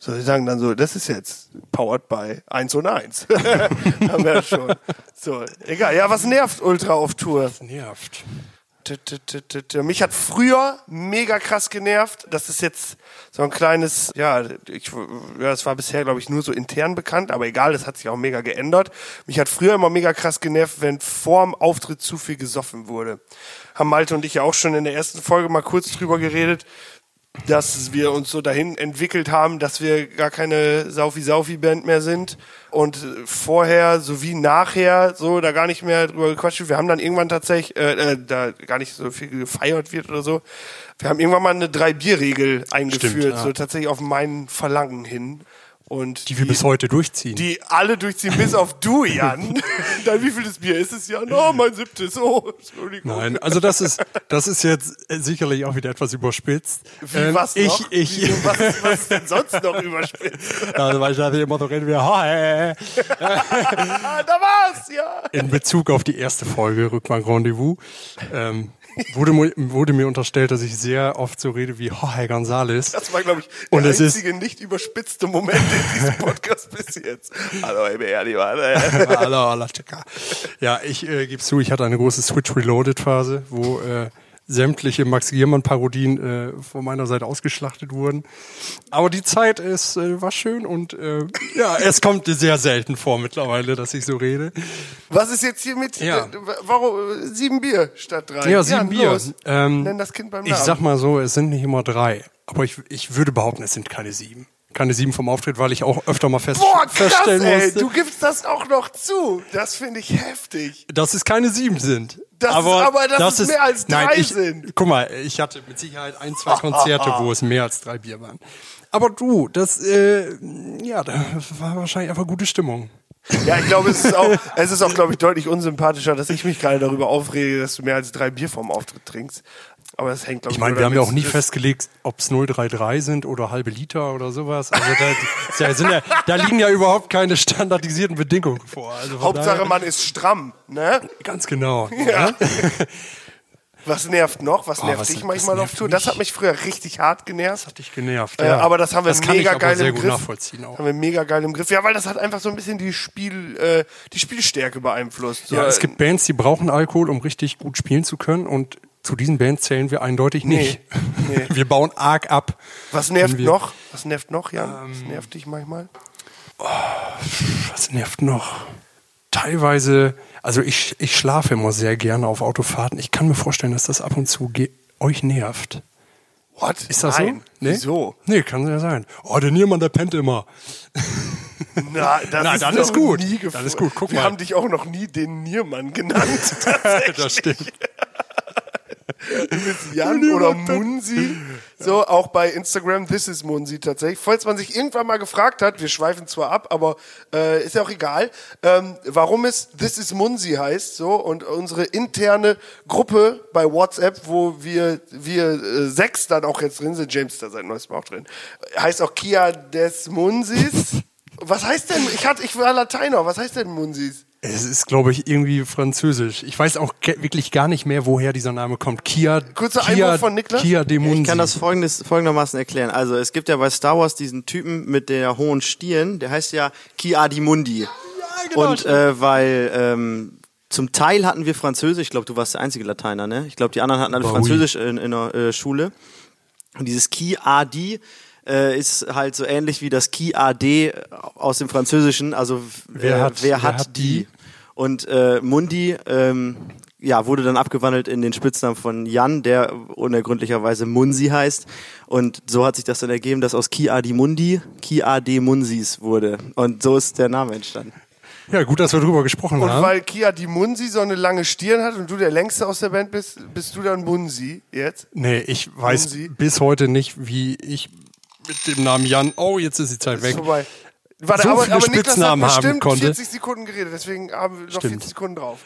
Speaker 1: So, die sagen dann so, das ist jetzt powered by 1 und 1. Haben wir ja schon. So, egal. Ja, was nervt Ultra auf Tour?
Speaker 4: Nervt.
Speaker 1: T- t- t- t- t- Mich hat früher mega krass genervt. Das ist jetzt so ein kleines, ja, ich, ja, das war bisher, glaube ich, nur so intern bekannt, aber egal, das hat sich auch mega geändert. Mich hat früher immer mega krass genervt, wenn vorm Auftritt zu viel gesoffen wurde. Haben Malte und ich ja auch schon in der ersten Folge mal kurz drüber geredet, dass wir uns so dahin entwickelt haben, dass wir gar keine Saufi-Saufi-Band mehr sind und vorher sowie nachher so da gar nicht mehr drüber gequatscht wird. Wir haben dann irgendwann tatsächlich, äh, äh, da gar nicht so viel gefeiert wird oder so. Wir haben irgendwann mal eine Drei-Bier-Regel eingeführt,
Speaker 4: ja.
Speaker 1: so tatsächlich auf mein Verlangen hin. Und
Speaker 4: Die wir bis heute durchziehen.
Speaker 1: die alle durchziehen, bis auf du, Jan. Dann wie viel das Bier ist es, Jan? Oh, mein siebtes. Oh, Entschuldigung.
Speaker 4: Nein, also das ist, das ist jetzt sicherlich auch wieder etwas überspitzt.
Speaker 1: Wie,
Speaker 4: Ähm,
Speaker 1: was
Speaker 4: ich,
Speaker 1: noch?
Speaker 4: ich,
Speaker 1: Wieso, was, was ist denn sonst noch überspitzt?
Speaker 4: also weil ich dachte immer so reden wir, hi.
Speaker 1: Ah, da war's, ja.
Speaker 4: in Bezug auf die erste Folge Rückbank Rendezvous ähm, wurde, wurde mir unterstellt, dass ich sehr oft so rede wie Jorge González.
Speaker 1: Das war, glaube ich, der
Speaker 4: Und es ist-
Speaker 1: einzige nicht überspitzte Moment in diesem Podcast bis jetzt. Hallo.
Speaker 4: Hallo, hallo. Ja, ich äh, gebe zu, ich hatte eine große Switch Reloaded Phase, wo äh, sämtliche Max Giermann Parodien äh, von meiner Seite ausgeschlachtet wurden. Aber die Zeit ist äh, war schön und äh, ja, es kommt sehr selten vor mittlerweile, dass ich so rede.
Speaker 1: Was ist jetzt hier mit
Speaker 4: Ja.
Speaker 1: äh, warum äh, sieben Bier statt drei?
Speaker 4: Ja, sieben
Speaker 1: Jan,
Speaker 4: Bier. Ähm,
Speaker 1: Nenn das Kind beim
Speaker 4: Ich
Speaker 1: Namen.
Speaker 4: sag mal so, es sind nicht immer drei. Aber ich, ich würde behaupten, es sind keine sieben. Keine sieben vom Auftritt, weil ich auch öfter mal fest,
Speaker 1: Boah, krass,
Speaker 4: feststellen
Speaker 1: ey.
Speaker 4: musste,
Speaker 1: Du gibst das auch noch zu. Das finde ich heftig.
Speaker 4: dass es keine sieben sind.
Speaker 1: Das ist aber, dass es mehr als
Speaker 4: nein,
Speaker 1: drei
Speaker 4: ich,
Speaker 1: sind.
Speaker 4: Guck mal, ich hatte mit Sicherheit ein, zwei Konzerte, wo es mehr als drei Bier waren. Aber du, das, äh, ja, da war wahrscheinlich einfach gute Stimmung.
Speaker 1: Ja, ich glaube, es ist auch, es ist auch, glaube ich, deutlich unsympathischer, dass ich mich gerade darüber aufrege, dass du mehr als drei Bier vorm Auftritt trinkst. Aber das hängt, glaube ich,
Speaker 4: Ich meine, wir haben ja auch nie
Speaker 1: das-
Speaker 4: festgelegt, ob es 033 sind oder halbe Liter oder sowas. Also da, ja, da liegen ja überhaupt keine standardisierten Bedingungen vor. Also
Speaker 1: Hauptsache,
Speaker 4: daher-
Speaker 1: man ist stramm, ne?
Speaker 4: Ganz genau.
Speaker 1: Ja. Was nervt noch? Was
Speaker 4: Oh,
Speaker 1: nervt
Speaker 4: was-
Speaker 1: dich manchmal
Speaker 4: nervt
Speaker 1: Tour? Das hat mich früher richtig hart genervt.
Speaker 4: hat dich genervt.
Speaker 1: Äh,
Speaker 4: Ja.
Speaker 1: aber das haben wir
Speaker 4: das kann
Speaker 1: mega geil
Speaker 4: sehr
Speaker 1: im
Speaker 4: gut
Speaker 1: Griff.
Speaker 4: nachvollziehen auch.
Speaker 1: Haben wir mega geil im Griff. Ja, weil das hat einfach so ein bisschen die Spiel, äh, die Spielstärke beeinflusst. So,
Speaker 4: Ja, es
Speaker 1: äh,
Speaker 4: gibt Bands, die brauchen Alkohol, um richtig gut spielen zu können und zu diesen Bands zählen wir eindeutig nicht.
Speaker 1: nee.
Speaker 4: Wir bauen arg ab.
Speaker 1: was nervt noch? Was nervt noch, Jan?
Speaker 4: Ähm,
Speaker 1: was nervt dich manchmal?
Speaker 4: Was nervt noch? Teilweise, also ich, ich schlafe immer sehr gerne auf Autofahrten. Ich kann mir vorstellen, dass das ab und zu euch nervt.
Speaker 1: What?
Speaker 4: Ist das
Speaker 1: Nein.
Speaker 4: so? Nee?
Speaker 1: Wieso?
Speaker 4: Nee, kann ja sein. Oh, der Niermann, der pennt immer.
Speaker 1: Na, das
Speaker 4: Na,
Speaker 1: ist
Speaker 4: dann ist gut.
Speaker 1: Nie
Speaker 4: Dann ist gut. Guck
Speaker 1: Wir
Speaker 4: mal.
Speaker 1: haben dich auch noch nie den Niermann genannt.
Speaker 4: das stimmt.
Speaker 1: Jan oder Munsi. So, auch bei Instagram, this is Munsi tatsächlich. Falls man sich irgendwann mal gefragt hat, wir schweifen zwar ab, aber äh, ist ja auch egal, ähm, warum es this is Munsi heißt, so, und unsere interne Gruppe bei WhatsApp, wo wir, wir äh, sechs dann auch jetzt drin sind, James ist da seit neuestem auch drin, heißt auch Kia des Munsis. Was heißt denn, ich hatte, ich war Lateiner, was heißt denn Munsis?
Speaker 4: Es ist, glaube ich, irgendwie französisch. Ich weiß auch wirklich gar nicht mehr, woher dieser Name kommt. Kia,
Speaker 1: Kurzer
Speaker 4: Kia,
Speaker 1: Einwurf von Niklas?
Speaker 4: Kia de Munsi.
Speaker 2: Ich kann das folgendes, folgendermaßen erklären. Also es gibt ja bei Star Wars diesen Typen mit der hohen Stirn, der heißt ja Ki-Adi-Mundi. Ja,
Speaker 4: genau,
Speaker 2: Und äh, weil ähm, zum Teil hatten wir Französisch, ich glaube, du warst der einzige Lateiner, ne? Ich glaube, die anderen hatten alle Französisch in, in der äh, Schule. Und dieses Ki-Adi äh, ist halt so ähnlich wie das Ki-Ade aus dem Französischen, also
Speaker 4: Wer
Speaker 2: äh,
Speaker 4: hat-
Speaker 2: wer
Speaker 4: wer
Speaker 2: hat
Speaker 4: hat
Speaker 2: die?
Speaker 4: die?
Speaker 2: Und äh, Mundi ähm, ja, wurde dann abgewandelt in den Spitznamen von Jan, der unergründlicherweise Munsi heißt. Und so hat sich das dann ergeben, dass aus Ki Adi Mundi Ki Adi Munsis wurde. Und so ist der Name entstanden.
Speaker 4: Ja, gut, dass wir drüber gesprochen
Speaker 1: Und
Speaker 4: haben.
Speaker 1: weil Kia die Munsi so eine lange Stirn hat und du der längste aus der Band bist, bist du dann Munsi jetzt?
Speaker 4: Nee, ich weiß
Speaker 1: Sie?
Speaker 4: bis heute nicht, wie ich mit dem Namen Jan, oh, jetzt ist die Zeit weg.
Speaker 1: Ist vorbei. Warte,
Speaker 4: So
Speaker 1: aber,
Speaker 4: viele
Speaker 1: aber Niklas hat
Speaker 4: Spitznamen haben konnte.
Speaker 1: 40 Sekunden geredet, deswegen haben wir noch
Speaker 4: Stimmt.
Speaker 1: 40 Sekunden drauf.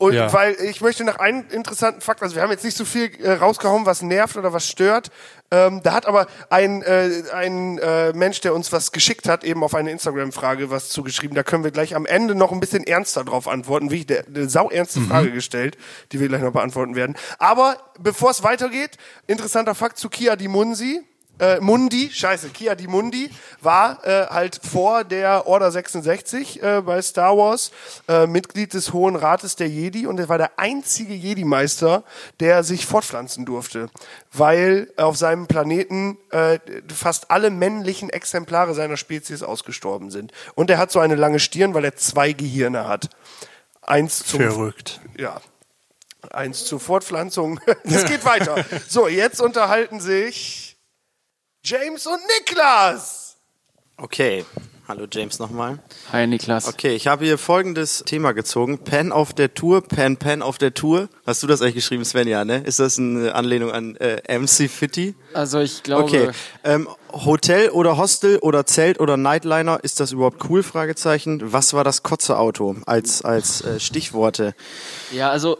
Speaker 1: Und
Speaker 4: Ja.
Speaker 1: weil ich möchte nach einem interessanten Fakt, also wir haben jetzt nicht so viel äh, rausgehauen, was nervt oder was stört. Ähm, da hat aber ein, äh, ein äh, Mensch, der uns was geschickt hat, eben auf eine Instagram-Frage was zugeschrieben. Da können wir gleich am Ende noch ein bisschen ernster drauf antworten. Wie der eine sauernste Frage gestellt, die wir gleich noch beantworten werden. Aber bevor es weitergeht, interessanter Fakt zu Kia Di Munsi äh, Mundi, scheiße, Kia Di Mundi war äh, halt vor der Order 66 äh, bei Star Wars äh, Mitglied des Hohen Rates der Jedi und er war der einzige Jedi-Meister, der sich fortpflanzen durfte, weil auf seinem Planeten äh, fast alle männlichen Exemplare seiner Spezies ausgestorben sind. Und er hat so eine lange Stirn, weil er zwei Gehirne hat. Eins zum
Speaker 4: Verrückt.
Speaker 1: ja. Eins zur Fortpflanzung. Es geht weiter. So, jetzt unterhalten sich James und Niklas.
Speaker 2: Okay. Hallo James nochmal.
Speaker 3: Hi Niklas.
Speaker 2: Okay, ich habe hier folgendes Thema gezogen. Pen auf der Tour, Pen, Pen auf der Tour. Hast du das eigentlich geschrieben, Svenja, ne? Ist das eine Anlehnung an äh, MC Fitty?
Speaker 3: Also ich glaube,
Speaker 2: Okay. Ähm, Hotel oder Hostel oder Zelt oder Nightliner, ist das überhaupt cool? Fragezeichen. Was war das Kotze-Auto als, als äh, Stichworte?
Speaker 3: ja, also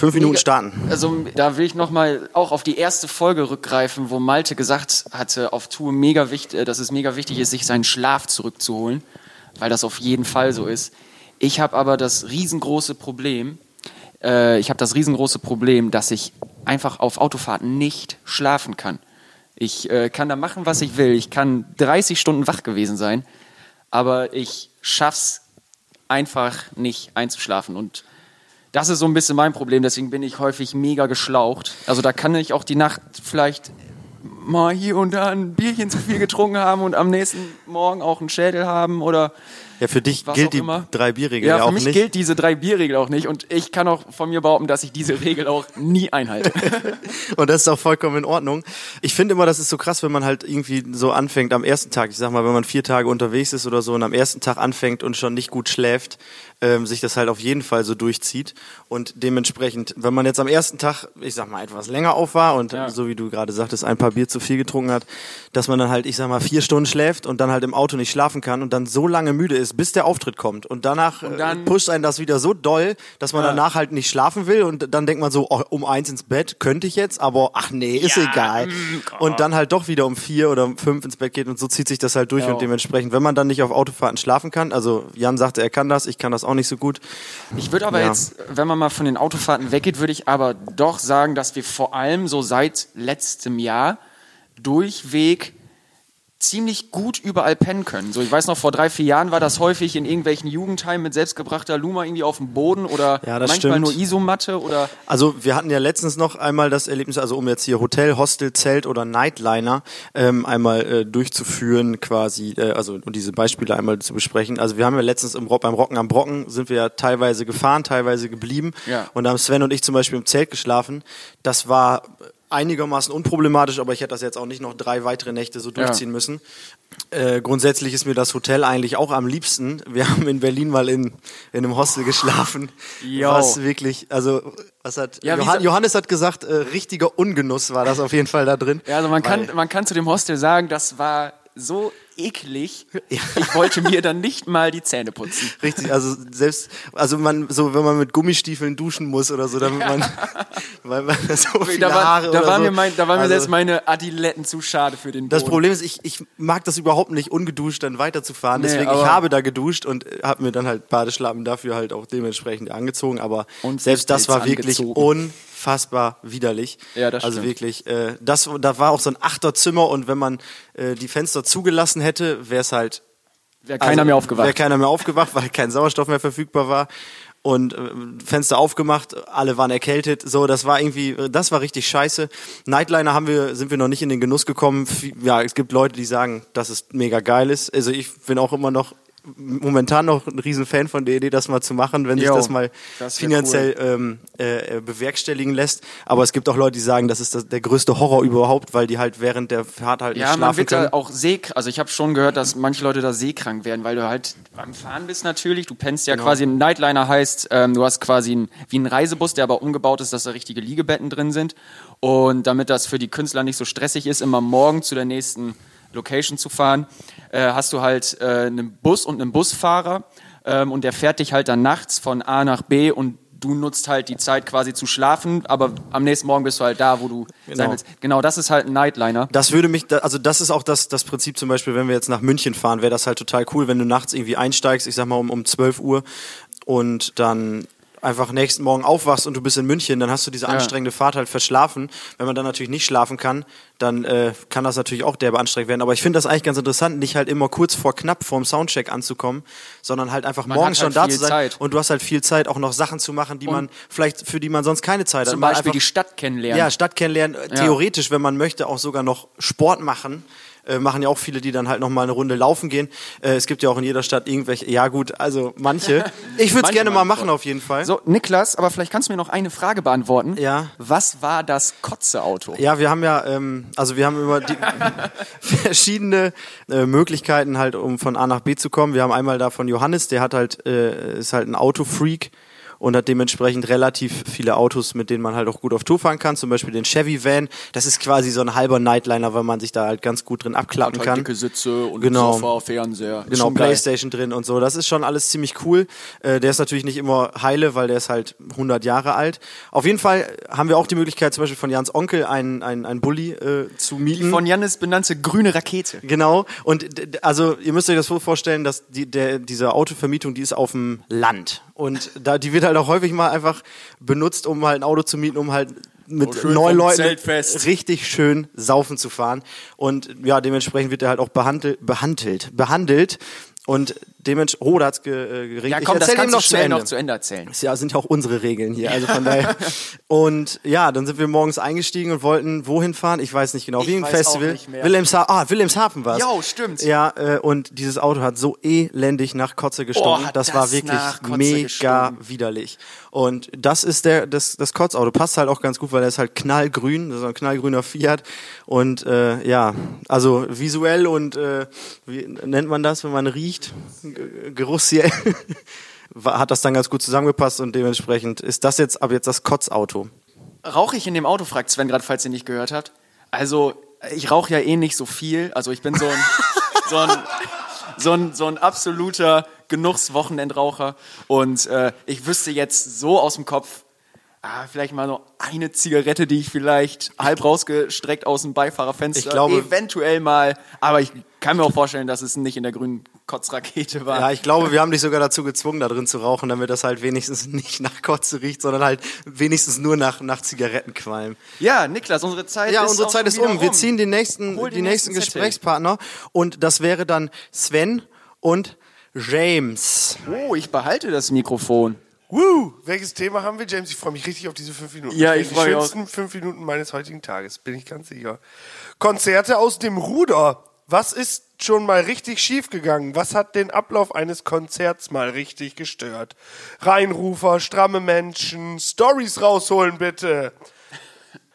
Speaker 2: Fünf Minuten starten.
Speaker 3: Also da will ich nochmal auch auf die erste Folge rückgreifen, wo Malte gesagt hatte, auf Tour mega wichtig, dass es mega wichtig ist, sich seinen Schlaf zurückzuholen, weil das auf jeden Fall so ist. Ich habe aber das riesengroße Problem, äh, ich habe das riesengroße Problem, dass ich einfach auf Autofahrten nicht schlafen kann. Ich äh, kann da machen, was ich will. Ich kann 30 Stunden wach gewesen sein, aber ich schaff's einfach nicht einzuschlafen und das ist so ein bisschen mein Problem, deswegen bin ich häufig mega geschlaucht. Also da kann ich auch die Nacht vielleicht mal hier und da ein Bierchen zu viel getrunken haben und am nächsten Morgen auch einen Schädel haben oder
Speaker 2: Ja, für dich gilt die
Speaker 3: immer.
Speaker 2: drei Bierregel
Speaker 3: ja,
Speaker 2: ja,
Speaker 3: für
Speaker 2: auch
Speaker 3: mich
Speaker 2: nicht.
Speaker 3: gilt diese drei Bierregel auch nicht und ich kann auch von mir behaupten, dass ich diese Regel auch nie einhalte.
Speaker 2: Und das ist auch vollkommen in Ordnung. Ich finde immer, das ist so krass, wenn man halt irgendwie so anfängt am ersten Tag. Ich sag mal, wenn man vier Tage unterwegs ist oder so und am ersten Tag anfängt und schon nicht gut schläft, ähm, sich das halt auf jeden Fall so durchzieht. Und dementsprechend, wenn man jetzt am ersten Tag, ich sag mal, etwas länger auf war und
Speaker 3: Ja.
Speaker 2: so wie du gerade sagtest, ein paar Bier zu viel getrunken hat, dass man dann halt, ich sag mal, vier Stunden schläft und dann halt im Auto nicht schlafen kann und dann so lange müde ist, bis der Auftritt kommt. Und danach
Speaker 3: Und dann-
Speaker 2: äh, pusht einen das wieder so doll, dass man danach halt nicht schlafen will und dann denkt man so, oh, um eins ins Bett könnte ich jetzt, aber ach nee, ist egal. Und dann halt doch wieder um vier oder um fünf ins Bett geht und so zieht sich das halt durch
Speaker 3: Ja.
Speaker 2: und dementsprechend, wenn man dann nicht auf Autofahrten schlafen kann, also Jan sagte, er kann das, ich kann das auch nicht so gut.
Speaker 3: Ich würde aber
Speaker 2: Ja.
Speaker 3: jetzt, wenn man mal von den Autofahrten weggeht, würde ich aber doch sagen, dass wir vor allem so seit letztem Jahr durchweg ziemlich gut überall pennen können. So, ich weiß noch, vor drei, vier Jahren war das häufig in irgendwelchen Jugendheimen mit selbstgebrachter Luma irgendwie auf dem Boden oder
Speaker 2: Ja,
Speaker 3: manchmal
Speaker 2: stimmt.
Speaker 3: nur Isomatte oder
Speaker 2: Also wir hatten ja letztens noch einmal das Erlebnis, also um jetzt hier Hotel, Hostel, Zelt oder Nightliner ähm, einmal äh, durchzuführen quasi, äh, also und diese Beispiele einmal zu besprechen. Also wir haben ja letztens im beim Rocken am Brocken sind wir ja teilweise gefahren, teilweise geblieben.
Speaker 3: Ja.
Speaker 2: Und da haben Sven und ich zum Beispiel im Zelt geschlafen. Das war einigermaßen unproblematisch, aber ich hätte das jetzt auch nicht noch drei weitere Nächte so durchziehen müssen. Äh, grundsätzlich ist mir das Hotel eigentlich auch am liebsten. Wir haben in Berlin mal in, in einem Hostel geschlafen,
Speaker 3: Jo.
Speaker 2: was wirklich, also was hat
Speaker 3: Ja,
Speaker 2: Johann, Johannes hat gesagt, äh, richtiger Ungenuss war das auf jeden Fall da drin.
Speaker 3: Ja, also man
Speaker 2: Weil-
Speaker 3: kann, man kann zu dem Hostel sagen, das war so eklig. Ich wollte mir dann nicht mal die Zähne putzen.
Speaker 2: Richtig, also selbst, also man, so wenn man mit Gummistiefeln duschen muss oder so, damit man, weil man so viele
Speaker 3: Da war,
Speaker 2: Haare
Speaker 3: da
Speaker 2: oder
Speaker 3: war
Speaker 2: so.
Speaker 3: mir, mein, da war mir
Speaker 2: Also-
Speaker 3: selbst meine Adiletten zu schade für den
Speaker 2: Das
Speaker 3: Boden.
Speaker 2: Problem ist, ich, ich mag das überhaupt nicht, ungeduscht dann weiterzufahren.
Speaker 3: Nee,
Speaker 2: Deswegen, ich habe da geduscht und habe mir dann halt Badeschlappen dafür halt auch dementsprechend angezogen. Aber selbst das war wirklich
Speaker 3: angezogen.
Speaker 2: Unfassbar widerlich.
Speaker 3: Ja, das
Speaker 2: Also
Speaker 3: stimmt.
Speaker 2: wirklich, äh, das, da war auch so ein Achterzimmer und wenn man äh, die Fenster zugelassen hätte, wäre es halt
Speaker 3: Wäre keiner
Speaker 2: also,
Speaker 3: mehr aufgewacht.
Speaker 2: Wäre keiner mehr aufgewacht, weil kein Sauerstoff mehr verfügbar war. Und äh, Fenster aufgemacht, alle waren erkältet. So, das war irgendwie, äh, das war richtig scheiße. Nightliner haben wir, sind wir noch nicht in den Genuss gekommen. Ja, es gibt Leute, die sagen, dass es mega geil ist. Also ich bin auch immer noch momentan noch ein Riesenfan von der Idee, das mal zu machen, wenn sich das mal
Speaker 3: das
Speaker 2: finanziell ähm, äh, äh, bewerkstelligen lässt. Aber es gibt auch Leute, die sagen, das ist das, der größte Horror überhaupt, weil die halt während der Fahrt halt
Speaker 3: Ja,
Speaker 2: nicht
Speaker 3: man
Speaker 2: schlafen
Speaker 3: wird
Speaker 2: können.
Speaker 3: da auch seekrank. Also ich habe schon gehört, dass manche Leute da seekrank werden, weil du halt beim Fahren bist natürlich. Du pennst
Speaker 2: Genau.
Speaker 3: ja quasi, ein Nightliner heißt, ähm, du hast quasi ein, wie ein Reisebus, der aber umgebaut ist, dass da richtige Liegebetten drin sind. Und damit das für die Künstler nicht so stressig ist, immer morgen zu der nächsten Location zu fahren, äh, hast du halt äh, einen Bus und einen Busfahrer ähm, und der fährt dich halt dann nachts von A nach B und du nutzt halt die Zeit quasi zu schlafen, aber am nächsten Morgen bist du halt da, wo du sein willst. Genau, das ist halt ein Nightliner.
Speaker 2: Das würde mich, also das ist auch das, das Prinzip zum Beispiel, wenn wir jetzt nach München fahren, wäre das halt total cool, wenn du nachts irgendwie einsteigst, ich sag mal um, um 12 Uhr und dann einfach nächsten Morgen aufwachst und du bist in München, dann hast du diese anstrengende Fahrt halt verschlafen. Wenn man dann natürlich nicht schlafen kann, dann äh, kann das natürlich auch derbe anstrengend werden. Aber ich finde das eigentlich ganz interessant, nicht halt immer kurz vor knapp vorm Soundcheck anzukommen, sondern halt einfach
Speaker 3: Man
Speaker 2: morgens
Speaker 3: halt
Speaker 2: schon da zu sein.
Speaker 3: Zeit.
Speaker 2: Und du hast halt viel Zeit, auch noch Sachen zu machen, die man vielleicht, für die man sonst keine Zeit hat.
Speaker 3: Zum Beispiel
Speaker 2: einfach-
Speaker 3: die Stadt kennenlernen.
Speaker 2: ja, Stadt kennenlernen. Äh, Theoretisch, wenn man möchte, auch sogar noch Sport machen. Äh, machen ja auch viele, die dann halt noch mal eine Runde laufen gehen. Äh, es gibt ja auch in jeder Stadt irgendwelche, ja gut, also manche. Ich würde es gerne mal
Speaker 3: machen
Speaker 2: auf jeden Fall.
Speaker 3: So, Niklas, aber vielleicht kannst du mir noch eine Frage beantworten.
Speaker 2: Ja.
Speaker 3: Was war das Kotze-Auto?
Speaker 2: Ja, wir haben ja, ähm, also wir haben immer die verschiedene äh, Möglichkeiten halt, um von A nach B zu kommen. Wir haben einmal da von Johannes, der hat halt, äh, ist halt ein Autofreak und hat dementsprechend relativ viele Autos, mit denen man halt auch gut auf Tour fahren kann. Zum Beispiel den Chevy Van. Das ist quasi so ein halber Nightliner, weil man sich da halt ganz gut drin abklappen
Speaker 3: Hat
Speaker 2: kann.
Speaker 3: halt dicke Sitze und
Speaker 2: Genau.
Speaker 3: Sofa, Fernseher. Ist
Speaker 2: Genau. Playstation drin und so. Das ist schon alles ziemlich cool. Äh, der ist natürlich nicht immer heile, weil der ist halt 100 Jahre alt. Auf jeden Fall haben wir auch die Möglichkeit, zum Beispiel von Jans Onkel einen, einen, einen Bulli äh, zu mieten.
Speaker 3: Von Jannis benannte grüne Rakete.
Speaker 2: Genau. Und also ihr müsst euch das so vorstellen, dass die, der, diese Autovermietung, die ist auf dem Land. Und da, die wird halt auch häufig mal einfach benutzt, um halt ein Auto zu mieten, um halt mit
Speaker 3: Oh,
Speaker 2: neun Leuten richtig schön saufen zu fahren. Und ja, dementsprechend wird er halt auch behandelt, behandelt, behandelt. Und dementsprechend, oh, da hat's ge, äh, geregnet.
Speaker 3: Ja, komm,
Speaker 2: ich
Speaker 3: das kannst du
Speaker 2: noch zu
Speaker 3: schnell
Speaker 2: Ende.
Speaker 3: noch zu Ende erzählen.
Speaker 2: Das ja, sind ja auch unsere Regeln hier. Also von daher. Und ja, dann sind wir morgens eingestiegen und wollten wohin fahren? Ich weiß nicht genau. Wie ein Festival. Wilhelmshaven. Ah, Wilhelmshaven war's.
Speaker 3: Jo, stimmt.
Speaker 2: Ja, äh, und dieses Auto hat so elendig nach Kotze gestunken.
Speaker 3: hat
Speaker 2: das war
Speaker 3: das
Speaker 2: wirklich
Speaker 3: nach Kotze
Speaker 2: mega
Speaker 3: gestunken.
Speaker 2: widerlich. Und das ist der das das Kotzauto passt halt auch ganz gut, weil er ist halt knallgrün, das ist ein knallgrüner Fiat und äh, ja, also visuell und äh, wie nennt man das, wenn man riecht, G- Geruchsziel war- hat das dann ganz gut zusammengepasst und dementsprechend ist das jetzt ab jetzt das Kotzauto.
Speaker 3: Rauche ich in dem Auto, fragt Sven gerade, falls ihr nicht gehört habt. Also, ich rauche ja eh nicht so viel. Also, ich bin so ein, so ein, so ein, so ein absoluter Genusswochenendraucher. Und äh, ich wüsste jetzt so aus dem Kopf, ah, vielleicht mal so eine Zigarette, die ich vielleicht halb rausgestreckt aus dem Beifahrerfenster,
Speaker 2: Ich glaube-
Speaker 3: eventuell mal, aber ich kann mir auch vorstellen, dass es nicht in der grünen Kotzrakete war.
Speaker 2: Ja, ich glaube, wir haben dich sogar dazu gezwungen, da drin zu rauchen, damit das halt wenigstens nicht nach Kotze riecht, sondern halt wenigstens nur nach, nach Zigarettenqualm.
Speaker 3: Ja, Niklas, unsere Zeit
Speaker 2: Ja,
Speaker 3: ist
Speaker 2: unsere
Speaker 3: auch
Speaker 2: Zeit ist um. Wir ziehen den nächsten,
Speaker 3: Hol
Speaker 2: die
Speaker 3: den
Speaker 2: nächsten
Speaker 3: nächsten.
Speaker 2: Gesprächspartner und das wäre dann Sven und James.
Speaker 3: Oh, ich behalte das Mikrofon.
Speaker 1: Woo! Welches Thema haben wir, James? Ich freue mich richtig auf diese fünf Minuten.
Speaker 3: Ja, ich
Speaker 1: werden
Speaker 3: freu
Speaker 1: Die
Speaker 3: mich auch.
Speaker 1: schönsten fünf Minuten meines heutigen Tages, bin ich ganz sicher. Konzerte aus dem Ruder. Was ist schon mal richtig schiefgegangen? Was hat den Ablauf eines Konzerts mal richtig gestört? Reinrufer, stramme Menschen, Stories rausholen bitte.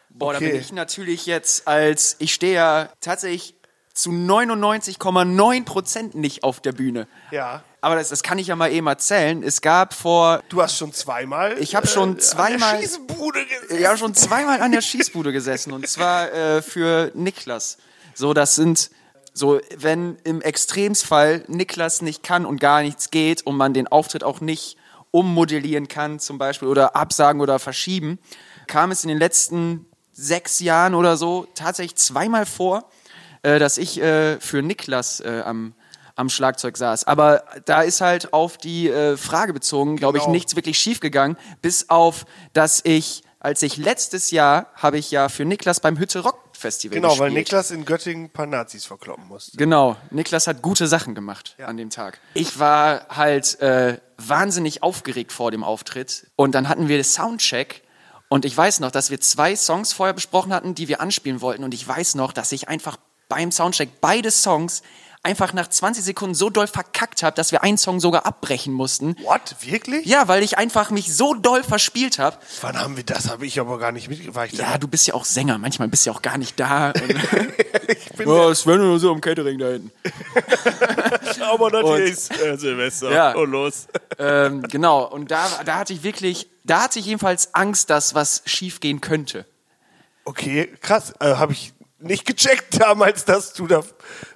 Speaker 3: Boah, da
Speaker 1: Okay.
Speaker 3: bin ich natürlich jetzt als, ich stehe ja tatsächlich zu 99,9 Prozent nicht auf der Bühne.
Speaker 1: Ja.
Speaker 3: Aber das, das kann ich ja mal eben erzählen. Es gab vor,
Speaker 1: Du hast schon zweimal.
Speaker 3: Ich hab schon
Speaker 1: An
Speaker 3: zweimal-
Speaker 1: der Schießbude gesessen.
Speaker 3: ja schon zweimal an der Schießbude gesessen und zwar äh, für Niklas. So, das sind so, wenn im Extremsfall Niklas nicht kann und gar nichts geht und man den Auftritt auch nicht ummodellieren kann, zum Beispiel, oder absagen oder verschieben, kam es in den letzten sechs Jahren oder so tatsächlich zweimal vor, äh, dass ich äh, für Niklas äh, am, am Schlagzeug saß. Aber da ist halt auf die äh, Frage bezogen, glaube ich,
Speaker 1: Genau.
Speaker 3: nichts wirklich schiefgegangen, bis auf, dass ich, als ich letztes Jahr, habe ich ja für Niklas beim Hütte Rock Festival
Speaker 1: Genau, weil
Speaker 3: gespielt.
Speaker 1: Niklas in Göttingen ein paar Nazis verkloppen musste.
Speaker 3: Genau, Niklas hat gute Sachen gemacht an dem Tag. Ich war halt äh, wahnsinnig aufgeregt vor dem Auftritt und dann hatten wir Soundcheck und ich weiß noch, dass wir zwei Songs vorher besprochen hatten, die wir anspielen wollten und ich weiß noch, dass ich einfach beim Soundcheck beide Songs einfach nach 20 Sekunden so doll verkackt habe, dass wir einen Song sogar abbrechen mussten.
Speaker 1: What? Wirklich?
Speaker 3: Ja, weil ich einfach mich so doll verspielt habe.
Speaker 1: Wann haben wir das? Habe ich aber gar nicht mitgemacht.
Speaker 3: Ja, du bist ja auch Sänger, manchmal bist du ja auch gar nicht da.
Speaker 1: ich bin
Speaker 3: ja, Sven oder so am Catering da hinten.
Speaker 1: aber das
Speaker 3: Und-
Speaker 1: ist äh, Silvester.
Speaker 3: Ja.
Speaker 1: Und los.
Speaker 3: ähm, genau, und da, da hatte ich wirklich, da hatte ich jedenfalls Angst, dass was schief gehen könnte.
Speaker 1: Okay, krass. Äh, Habe ich nicht gecheckt damals, dass du da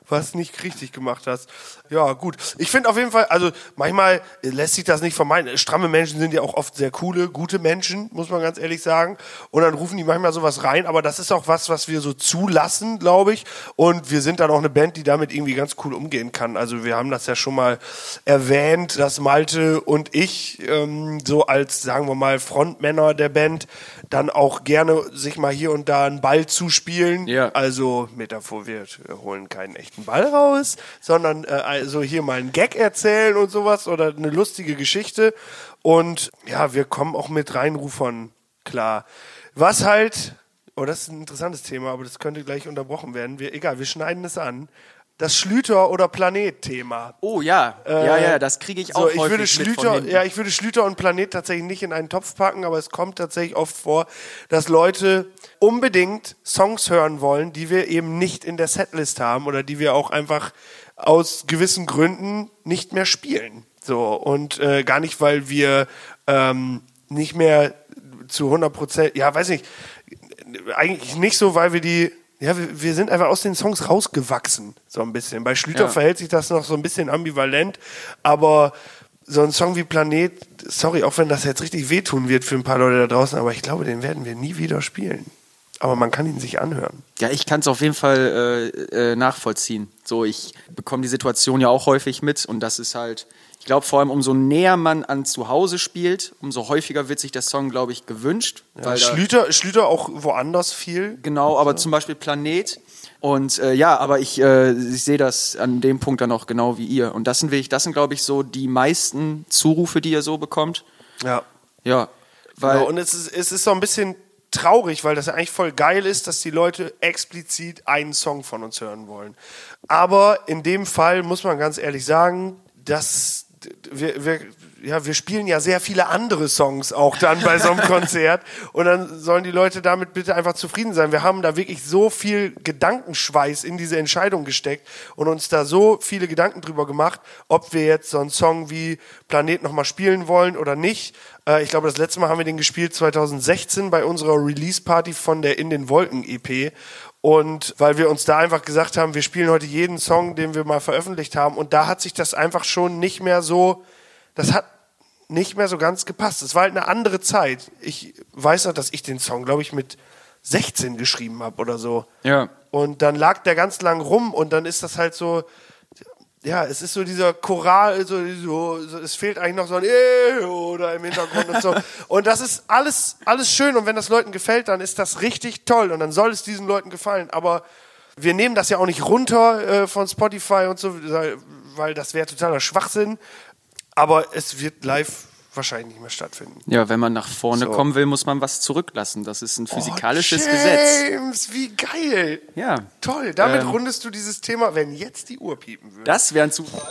Speaker 1: was nicht richtig gemacht hast. Ja, gut. Ich finde auf jeden Fall, also manchmal lässt sich das nicht vermeiden. Stramme Menschen sind ja auch oft sehr coole, gute Menschen, muss man ganz ehrlich sagen. Und dann rufen die manchmal sowas rein, aber das ist auch was, was wir so zulassen, glaube ich. Und wir sind dann auch eine Band, die damit irgendwie ganz cool umgehen kann. Also wir haben das ja schon mal erwähnt, dass Malte und ich ähm, so als, sagen wir mal, Frontmänner der Band dann auch gerne sich mal hier und da einen Ball zuspielen.
Speaker 3: Ja.
Speaker 1: Also Metaphor, wir holen keinen echten Ball raus, sondern äh, also hier mal einen Gag erzählen und sowas oder eine lustige Geschichte. Und ja, wir kommen auch mit Reinrufern klar. Was halt, oh, das ist ein interessantes Thema, aber das könnte gleich unterbrochen werden. Wir, egal, wir schneiden es an. Das Schlüter- oder Planet-Thema.
Speaker 3: Oh ja, ja, ja, das kriege ich auch
Speaker 1: So, ich
Speaker 3: häufig
Speaker 1: würde Schlüter, ja, ich würde Schlüter und Planet tatsächlich nicht in einen Topf packen, aber es kommt tatsächlich oft vor, dass Leute unbedingt Songs hören wollen, die wir eben nicht in der Setlist haben oder die wir auch einfach aus gewissen Gründen nicht mehr spielen. So und äh, gar nicht, weil wir ähm, nicht mehr zu 100 Prozent, ja, weiß nicht, eigentlich nicht so, weil wir die, ja, wir, wir sind einfach aus den Songs rausgewachsen, so ein bisschen. Bei Schlüter
Speaker 3: Ja.
Speaker 1: verhält sich das noch so ein bisschen ambivalent, aber so ein Song wie Planet, sorry, auch wenn das jetzt richtig wehtun wird für ein paar Leute da draußen, aber ich glaube, den werden wir nie wieder spielen. Aber man kann ihn sich anhören.
Speaker 3: Ja, ich kann es auf jeden Fall äh, äh, nachvollziehen. So, ich bekomme die Situation ja auch häufig mit und das ist halt, ich glaube vor allem, umso näher man an zu Hause spielt, umso häufiger wird sich der Song, glaube ich, gewünscht. weil da,
Speaker 1: Schlüter, Schlüter auch woanders viel.
Speaker 3: genau, aber zum Beispiel Planet. Und äh, ja, aber ich, äh, ich sehe das an dem Punkt dann auch genau wie ihr. Und das sind wirklich, das sind, glaube ich, so die meisten Zurufe, die ihr so bekommt.
Speaker 1: Ja.
Speaker 3: Ja. Weil,
Speaker 1: Genau, und es ist, es ist so ein bisschen traurig, weil das ja eigentlich voll geil ist, dass die Leute explizit einen Song von uns hören wollen. Aber in dem Fall muss man ganz ehrlich sagen, dass wir, wir, ja, wir spielen ja sehr viele andere Songs auch dann bei so einem Konzert und dann sollen die Leute damit bitte einfach zufrieden sein. Wir haben da wirklich so viel Gedankenschweiß in diese Entscheidung gesteckt und uns da so viele Gedanken drüber gemacht, ob wir jetzt so einen Song wie Planet nochmal spielen wollen oder nicht. Äh, ich glaube, das letzte Mal haben wir den gespielt 2016 bei unserer Release-Party von der In den Wolken EP. Und weil wir uns da einfach gesagt haben, wir spielen heute jeden Song, den wir mal veröffentlicht haben. Und da hat sich das einfach schon nicht mehr so, das hat nicht mehr so ganz gepasst. Es war halt eine andere Zeit. Ich weiß noch, dass ich den Song, glaube ich, mit 16 geschrieben habe oder so.
Speaker 3: Ja.
Speaker 1: Und dann lag der ganz lang rum und dann ist das halt so, ja, es ist so dieser Choral, so, so, es fehlt eigentlich noch so ein Eh oder im Hintergrund und so. Und das ist alles, alles schön und wenn das Leuten gefällt, dann ist das richtig toll und dann soll es diesen Leuten gefallen. Aber wir nehmen das ja auch nicht runter äh, von Spotify und so, weil das wäre totaler Schwachsinn. Aber es wird live wahrscheinlich nicht mehr stattfinden.
Speaker 3: ja, wenn man nach vorne
Speaker 1: So.
Speaker 3: kommen will, muss man was zurücklassen. Das ist ein physikalisches
Speaker 1: oh,
Speaker 3: Gesetz.
Speaker 1: James, wie geil.
Speaker 3: Ja.
Speaker 1: Toll, damit
Speaker 3: Ähm.
Speaker 1: rundest du dieses Thema, wenn jetzt die Uhr piepen würde.
Speaker 3: Das wäre ein Zufall.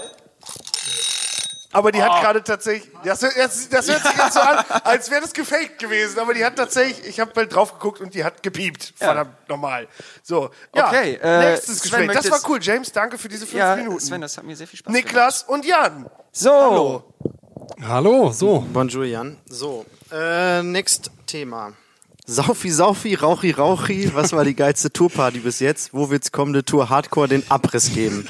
Speaker 1: Aber die
Speaker 3: Oh.
Speaker 1: hat gerade tatsächlich, das, hört- das, das hört sich jetzt so an, als wäre das gefaked gewesen, aber die hat tatsächlich, ich habe halt drauf geguckt und die hat gepiept. Verdammt normal. So, ja,
Speaker 3: Okay, äh,
Speaker 1: nächstes
Speaker 3: Sven,
Speaker 1: Gespräch. Das war cool, James, danke für diese fünf
Speaker 3: Ja,
Speaker 1: Minuten.
Speaker 3: Sven, das hat mir sehr viel Spaß gemacht.
Speaker 1: Niklas und Jan.
Speaker 3: So.
Speaker 1: Hallo.
Speaker 4: Hallo, so.
Speaker 2: Bonjour, Jan. So, äh, next Thema. Saufi, Saufi, Rauchi, Rauchi. Was war die geilste Tourparty bis jetzt? Wo wird's kommende Tour Hardcore den Abriss geben?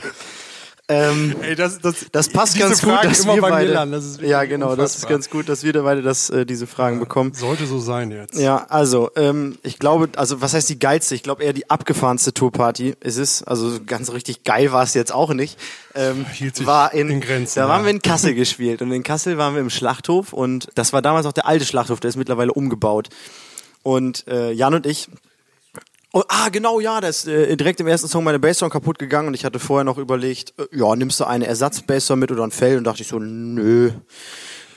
Speaker 2: Ähm,
Speaker 4: Ey, das, das,
Speaker 2: das passt ganz gut,
Speaker 4: Fragen
Speaker 2: dass
Speaker 4: immer
Speaker 2: wir
Speaker 4: bei
Speaker 2: beide.
Speaker 4: Das
Speaker 2: ja, genau, das ist
Speaker 4: unfassbar.
Speaker 2: ganz gut, dass wir beide das, äh, diese Fragen bekommen.
Speaker 4: Sollte so sein jetzt.
Speaker 2: Ja, also ähm, ich glaube, also was heißt die geilste? Ich glaube eher die abgefahrenste Tourparty ist es. Also ganz richtig geil war es jetzt auch nicht. Ähm,
Speaker 4: Hielt sich
Speaker 2: war in,
Speaker 4: in Grenzen,
Speaker 2: da waren
Speaker 4: ja.
Speaker 2: wir in Kassel gespielt und in Kassel waren wir im Schlachthof und das war damals auch der alte Schlachthof, der ist mittlerweile umgebaut. Und äh, Jan und ich Oh, ah, genau, ja, da ist äh, direkt im ersten Song meine Bassdrum kaputt gegangen und ich hatte vorher noch überlegt, äh, ja, nimmst du eine Ersatz-Bassdrum mit oder ein Fell? Und dachte ich so, nö.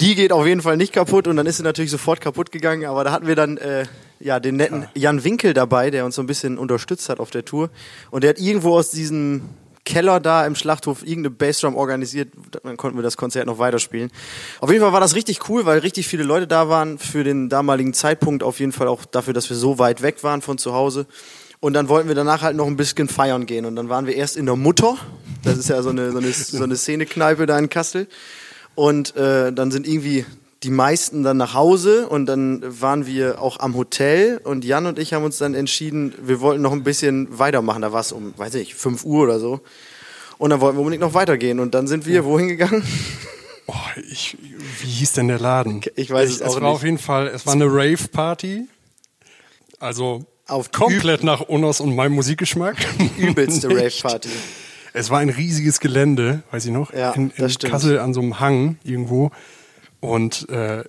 Speaker 2: Die geht auf jeden Fall nicht kaputt und dann ist sie natürlich sofort kaputt gegangen, aber da hatten wir dann äh, ja den netten Jan Winkel dabei, der uns so ein bisschen unterstützt hat auf der Tour und der hat irgendwo aus diesem Keller da im Schlachthof irgendeine Bassdrum organisiert, dann konnten wir das Konzert noch weiterspielen. Auf jeden Fall war das richtig cool, weil richtig viele Leute da waren, für den damaligen Zeitpunkt auf jeden Fall auch dafür, dass wir so weit weg waren von zu Hause. Und dann wollten wir danach halt noch ein bisschen feiern gehen. Und dann waren wir erst in der Mutter. Das ist ja so eine, so eine, so eine Szenekneipe da in Kassel. Und äh, dann sind irgendwie die meisten dann nach Hause und dann waren wir auch am Hotel und Jan und ich haben uns dann entschieden, wir wollten noch ein bisschen weitermachen. Da war es um, weiß ich, 5 Uhr oder so. Und dann wollten wir unbedingt noch weitergehen. Und dann sind wir wohin gegangen?
Speaker 4: Oh, ich, wie hieß denn der Laden?
Speaker 2: Ich weiß es
Speaker 4: es
Speaker 2: auch
Speaker 4: war
Speaker 2: nicht.
Speaker 4: auf jeden Fall, es war eine Rave-Party. Also
Speaker 2: Auf
Speaker 4: komplett nach Unos und meinem Musikgeschmack.
Speaker 2: Übelste. Rave-Party.
Speaker 4: Es war ein riesiges Gelände, weiß ich noch,
Speaker 2: Ja,
Speaker 4: in, in. Kassel an so einem Hang irgendwo. Und äh,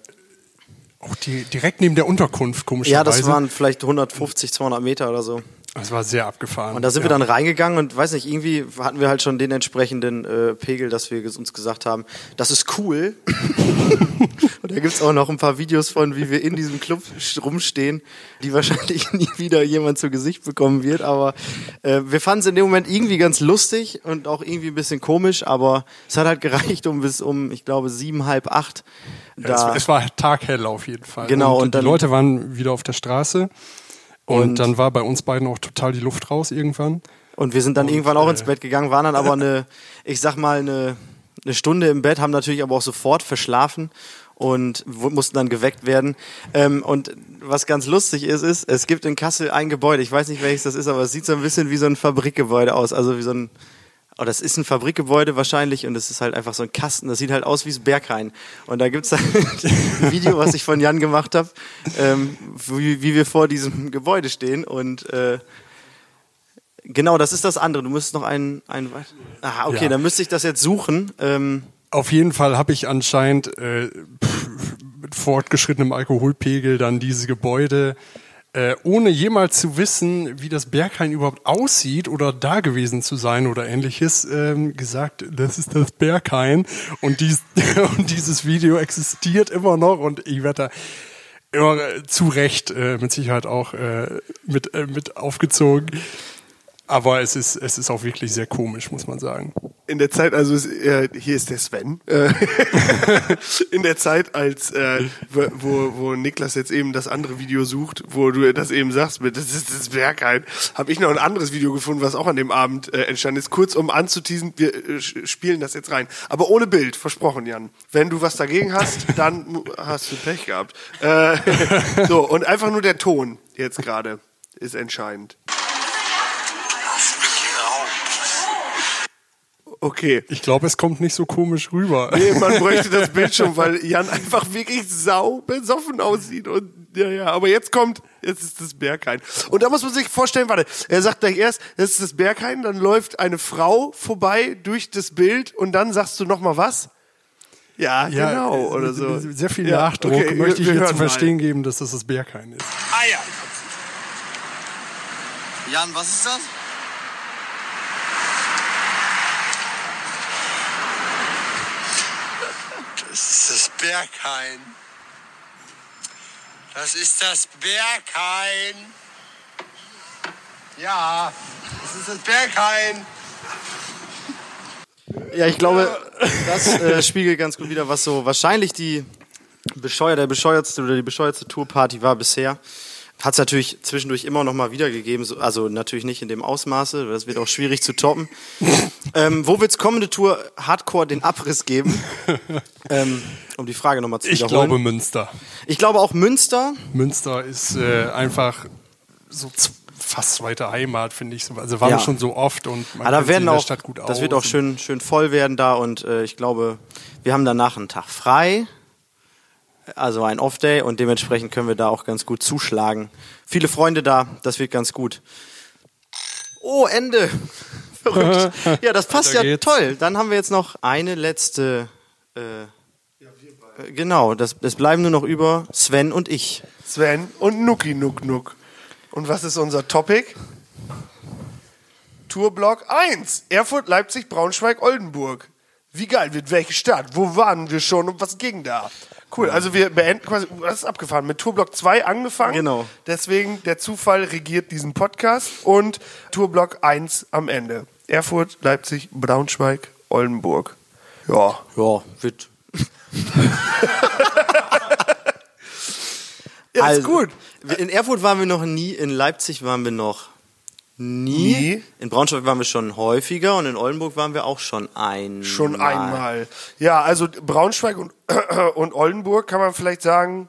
Speaker 4: auch die, direkt neben der Unterkunft, komischerweise.
Speaker 2: Ja, das waren vielleicht 150, 200 Meter oder so.
Speaker 4: Das war sehr abgefahren.
Speaker 2: Und da sind
Speaker 4: ja.
Speaker 2: wir dann reingegangen und weiß nicht, irgendwie hatten wir halt schon den entsprechenden äh, Pegel, dass wir uns gesagt haben, das ist cool. und da gibt's auch noch ein paar Videos von, wie wir in diesem Club rumstehen, die wahrscheinlich nie wieder jemand zu Gesicht bekommen wird. Aber äh, wir fanden es in dem Moment irgendwie ganz lustig und auch irgendwie ein bisschen komisch, aber es hat halt gereicht, um bis um, ich glaube, sieben, halb acht.
Speaker 4: Ja,
Speaker 2: Da,
Speaker 4: es, es war taghell auf jeden Fall.
Speaker 2: Genau,
Speaker 4: Und,
Speaker 2: und dann-
Speaker 4: die Leute waren wieder auf der Straße. Und,
Speaker 2: Und-
Speaker 4: dann war bei uns beiden auch total die Luft raus irgendwann.
Speaker 2: Und wir sind dann irgendwann auch
Speaker 4: äh,
Speaker 2: ins Bett gegangen, waren dann aber eine, ich sag mal, eine, eine Stunde im Bett, haben natürlich aber auch sofort verschlafen und mussten dann geweckt werden. Ähm, und was ganz lustig ist, ist, es gibt in Kassel ein Gebäude, ich weiß nicht welches das ist, aber es sieht so ein bisschen wie so ein Fabrikgebäude aus, also wie so ein, oh, das ist ein Fabrikgebäude wahrscheinlich und es ist halt einfach so ein Kasten, das sieht halt aus wie das Berghain. Und da gibt's halt ein Video, was ich von Jan gemacht habe, ähm, wie, wie wir vor diesem Gebäude stehen und äh, Genau, das ist das andere. Du müsstest noch einen, einen Ah, okay,
Speaker 4: Ja.
Speaker 2: dann müsste ich das jetzt suchen. Ähm,
Speaker 4: Auf jeden Fall habe ich anscheinend äh, pff, mit fortgeschrittenem Alkoholpegel dann diese Gebäude, äh, ohne jemals zu wissen, wie das Berghain überhaupt aussieht oder da gewesen zu sein oder ähnliches, ähm, gesagt, das ist das Berghain und, dies, und dieses Video existiert immer noch und ich werde da immer äh, zu Recht äh, mit Sicherheit auch äh, mit, äh, mit aufgezogen. Aber es ist, es ist auch wirklich sehr komisch, muss man sagen.
Speaker 1: in der Zeit, also äh, hier ist der Sven, äh, in der Zeit, als äh, wo, wo Niklas jetzt eben das andere Video sucht, wo du das eben sagst, mit das ist das Berghain, habe ich noch ein anderes Video gefunden, was auch an dem Abend äh, entstanden ist. Kurz um anzuteasen, wir äh, spielen das jetzt rein, aber ohne Bild, versprochen, Jan. Wenn du was dagegen hast, dann hast du Pech gehabt. Äh, so und einfach nur der Ton jetzt gerade ist entscheidend. Okay.
Speaker 4: Ich glaube, es kommt nicht so komisch rüber.
Speaker 1: Nee, man bräuchte das Bild schon, weil Jan einfach wirklich sau besoffen aussieht. Und ja, ja, aber jetzt kommt, jetzt ist das Berghain. Und da muss man sich vorstellen, warte, er sagt gleich erst, das ist das Berghain, dann läuft eine Frau vorbei durch das Bild und dann sagst du nochmal was? Ja,
Speaker 4: Ja,
Speaker 1: genau,
Speaker 4: äh,
Speaker 1: oder so.
Speaker 4: Sehr viel
Speaker 1: Ja,
Speaker 4: Nachdruck
Speaker 1: okay,
Speaker 4: möchte ich
Speaker 1: wir
Speaker 4: hier
Speaker 1: hören
Speaker 4: zu
Speaker 1: mal.
Speaker 4: verstehen geben, dass das das Berghain ist.
Speaker 1: Ah ja.
Speaker 5: Jan, was ist das Berghain. Das ist das Berghain. Ja, das ist das Berghain.
Speaker 2: ja, ich glaube, das äh, spiegelt ganz gut wieder, was so wahrscheinlich die bescheuer, der bescheuertste oder die bescheuertste Tourparty war bisher. Hat es natürlich zwischendurch immer noch mal wiedergegeben, so, also natürlich nicht in dem Ausmaße, das wird auch schwierig zu toppen. ähm, wo wird's kommende Tour Hardcore den Abriss geben? ähm, um die Frage nochmal zu
Speaker 4: Ich
Speaker 2: wiederholen.
Speaker 4: glaube Münster.
Speaker 2: ich glaube auch Münster.
Speaker 4: Münster ist äh, einfach so fast zweite Heimat, finde ich. so. Also waren
Speaker 2: Ja.
Speaker 4: schon so oft und man
Speaker 2: Ah, da werden auch,
Speaker 4: Stadt gut aus.
Speaker 2: das wird auch schön, schön voll werden da und äh, ich glaube, wir haben danach einen Tag frei, also ein Off-Day und dementsprechend können wir da auch ganz gut zuschlagen. Viele Freunde da, das wird ganz gut. Oh, Ende. Verrückt. Ja, das passt ja toll. Dann haben wir jetzt noch eine letzte. Äh, äh, genau, das, es bleiben nur noch über Sven und ich.
Speaker 1: Sven und Nuki Nuck Nuck. Und was ist unser Topic? Tourblock 1. Erfurt, Leipzig, Braunschweig, Oldenburg. Wie geil wird welche Stadt? Wo waren wir schon und was ging da? Cool, also wir beenden quasi, das ist abgefahren, mit Tourblock 2 angefangen.
Speaker 2: Genau.
Speaker 1: Deswegen, der Zufall regiert diesen Podcast und Tourblock 1 am Ende. Erfurt, Leipzig, Braunschweig, Oldenburg. Ja.
Speaker 2: Ja, wird.
Speaker 1: Ja,
Speaker 2: Also,
Speaker 1: ist gut.
Speaker 2: In Erfurt waren wir noch nie, in Leipzig waren wir noch nie.
Speaker 1: Nie.
Speaker 2: In Braunschweig waren wir schon häufiger und in Oldenburg waren wir auch schon einmal.
Speaker 1: Schon einmal. Ja, also Braunschweig und, und Oldenburg kann man vielleicht sagen,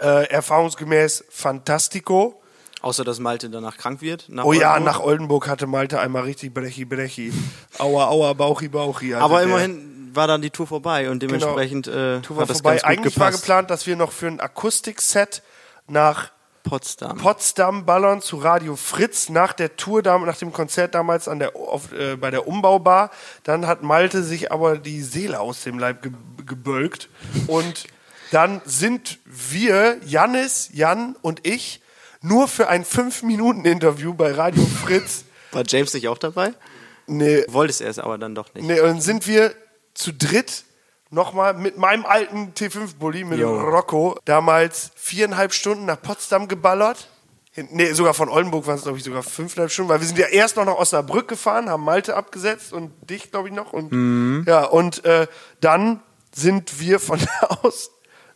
Speaker 1: äh, erfahrungsgemäß fantastico.
Speaker 2: Außer dass Malte danach krank wird.
Speaker 1: Oh ja,
Speaker 2: Oldenburg.
Speaker 1: nach Oldenburg hatte Malte einmal richtig brechi brechi. Aua, aua, bauchi, bauchi.
Speaker 2: Aber immerhin war dann die Tour vorbei und dementsprechend äh,
Speaker 1: Tour war
Speaker 2: hat das
Speaker 1: vorbei.
Speaker 2: ganz gut
Speaker 1: Eigentlich war
Speaker 2: gepasst.
Speaker 1: geplant, dass wir noch für ein Akustikset nach
Speaker 2: Potsdam.
Speaker 1: Potsdam ballern zu Radio Fritz nach der Tour, nach dem Konzert damals an der, auf, äh, bei der Umbaubar. Dann hat Malte sich aber die Seele aus dem Leib ge gebölkt. Und dann sind wir, Jannis, Jan und ich, nur für ein 5-Minuten-Interview bei Radio Fritz.
Speaker 2: war James nicht auch dabei?
Speaker 1: Nee,
Speaker 2: Wolltest er es aber dann doch nicht.
Speaker 1: nee, und dann sind wir zu dritt nochmal mit meinem alten T5-Bully, mit
Speaker 2: Jo.
Speaker 1: Rocco, damals viereinhalb Stunden nach Potsdam geballert. Nee, sogar von Oldenburg waren es, glaube ich, sogar fünfeinhalb Stunden, weil wir sind ja erst noch nach Osnabrück gefahren, haben Malte abgesetzt und dich, glaube ich, noch. Und,
Speaker 2: Mhm.
Speaker 1: Ja, und äh, dann sind wir von da aus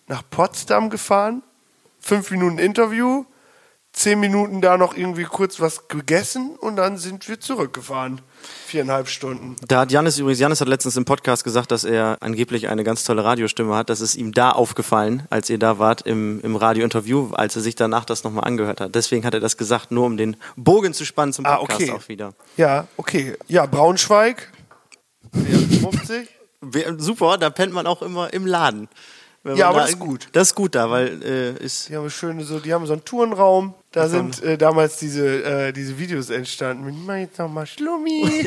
Speaker 1: nach Potsdam gefahren, fünf Minuten Interview, zehn Minuten da noch irgendwie kurz was gegessen und dann sind wir zurückgefahren. Viereinhalb Stunden.
Speaker 2: Da hat Janis übrigens, Janis hat letztens im Podcast gesagt, dass er angeblich eine ganz tolle Radiostimme hat. Das ist ihm da aufgefallen, als ihr da wart im, im Radiointerview, als er sich danach das nochmal angehört hat. Deswegen hat er das gesagt, nur um den Bogen zu spannen zum
Speaker 1: Ah,
Speaker 2: Podcast
Speaker 1: okay.
Speaker 2: auch wieder.
Speaker 1: Ja, okay. Ja, Braunschweig. 50.
Speaker 2: Wer- Super, da pennt man auch immer im Laden.
Speaker 1: Ja, aber
Speaker 2: da,
Speaker 1: das ist gut.
Speaker 2: Das ist gut da, weil äh, ist
Speaker 1: Die haben schöne so, die haben so einen Tourenraum. Da sind äh, damals diese, äh, diese Videos entstanden. Mit mach jetzt noch mal Schlummi.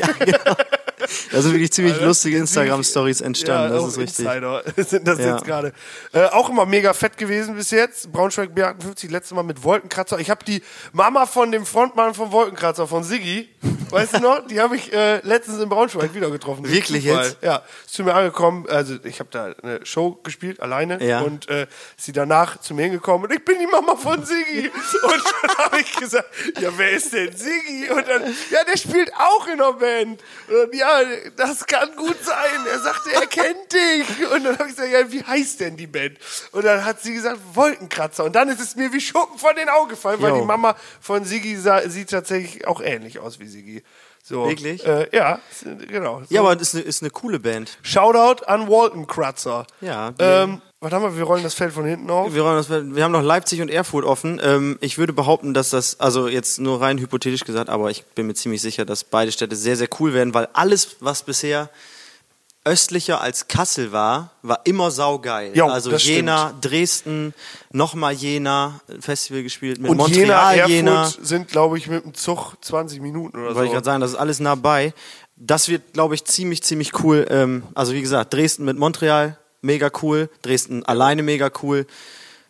Speaker 2: da sind wirklich ziemlich
Speaker 1: Also,
Speaker 2: lustige Instagram-Stories entstanden.
Speaker 1: Ja,
Speaker 2: das
Speaker 1: auch
Speaker 2: ist richtig.
Speaker 1: Insider sind das
Speaker 2: Ja.
Speaker 1: jetzt gerade. Äh, auch immer mega fett gewesen bis jetzt. Braunschweig B58, letztes Mal mit Wolkenkratzer. Ich habe die Mama von dem Frontmann von Wolkenkratzer, von Siggi, weißt du noch? Die habe ich äh, letztens in Braunschweig wieder getroffen.
Speaker 2: Wirklich jetzt?
Speaker 1: Ja, ist zu mir angekommen. Also ich habe da eine Show gespielt, alleine.
Speaker 2: Ja.
Speaker 1: Und äh, ist sie danach zu mir hingekommen und ich bin die Mama von Siggi. und dann habe ich gesagt, ja, wer ist denn Siggi? Und dann, ja, der spielt auch in der Band. Und ja, das kann gut sein. Er sagte, er kennt dich. Und dann habe ich gesagt, ja, wie heißt denn die Band? Und dann hat sie gesagt, Wolkenkratzer. Und dann ist es mir wie Schuppen von den Augen gefallen, weil
Speaker 2: Jo.
Speaker 1: die Mama von Siggi sah, sieht tatsächlich auch ähnlich aus wie Siggi. So,
Speaker 2: Wirklich?
Speaker 1: Äh, ja, genau. So.
Speaker 2: Ja, aber das ist eine, ist eine coole Band.
Speaker 1: Shoutout an Wolkenkratzer.
Speaker 2: Ja, die-
Speaker 1: Ähm, warte mal, wir rollen das Feld von hinten auf.
Speaker 2: Wir, wollen das, wir haben noch Leipzig und Erfurt offen. Ähm, ich würde behaupten, dass das, also jetzt nur rein hypothetisch gesagt, aber ich bin mir ziemlich sicher, dass beide Städte sehr, sehr cool werden, weil alles, was bisher östlicher als Kassel war, war immer saugeil.
Speaker 1: Jo,
Speaker 2: also
Speaker 1: das
Speaker 2: Jena, Dresden, nochmal Jena, Festival gespielt mit
Speaker 1: Und
Speaker 2: Montreal,
Speaker 1: Jena,
Speaker 2: Jena.
Speaker 1: Sind, glaube ich, mit dem Zug 20 Minuten oder
Speaker 2: Wollte ich
Speaker 1: so.
Speaker 2: gerade sagen, das ist alles nah bei. Das wird, glaube ich, ziemlich, ziemlich cool. Ähm, also wie gesagt, Dresden mit Montreal, mega cool. Dresden alleine mega cool.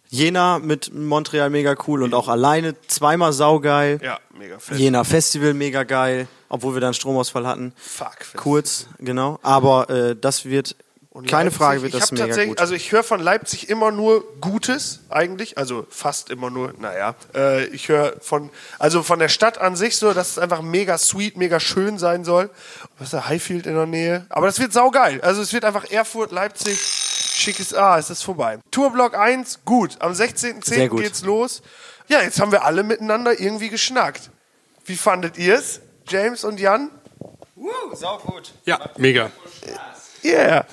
Speaker 2: Jena mit Montreal mega cool und auch alleine zweimal saugeil.
Speaker 1: Ja, mega fett.
Speaker 2: Jena Festival mega geil, obwohl wir da einen Stromausfall hatten.
Speaker 1: Fuck. fett.
Speaker 2: Kurz, genau. Aber äh, das wird,
Speaker 1: Und
Speaker 2: keine
Speaker 1: Leipzig,
Speaker 2: Frage, wird
Speaker 1: ich
Speaker 2: das mega gut.
Speaker 1: Also ich höre von Leipzig immer nur Gutes eigentlich, also fast immer nur, naja. Äh, ich höre von, also von der Stadt an sich so, dass es einfach mega sweet, mega schön sein soll. Was ist da, Highfield in der Nähe? Aber das wird saugeil. Also es wird einfach Erfurt, Leipzig, schickes, ah, es ist vorbei. Tourblock 1, gut. Am
Speaker 2: Sehr
Speaker 1: 16.10.
Speaker 2: gut.
Speaker 1: geht's los. Ja, jetzt haben wir alle miteinander irgendwie geschnackt. Wie fandet ihr's, James und Jan?
Speaker 4: Ja, mega.
Speaker 1: Yeah.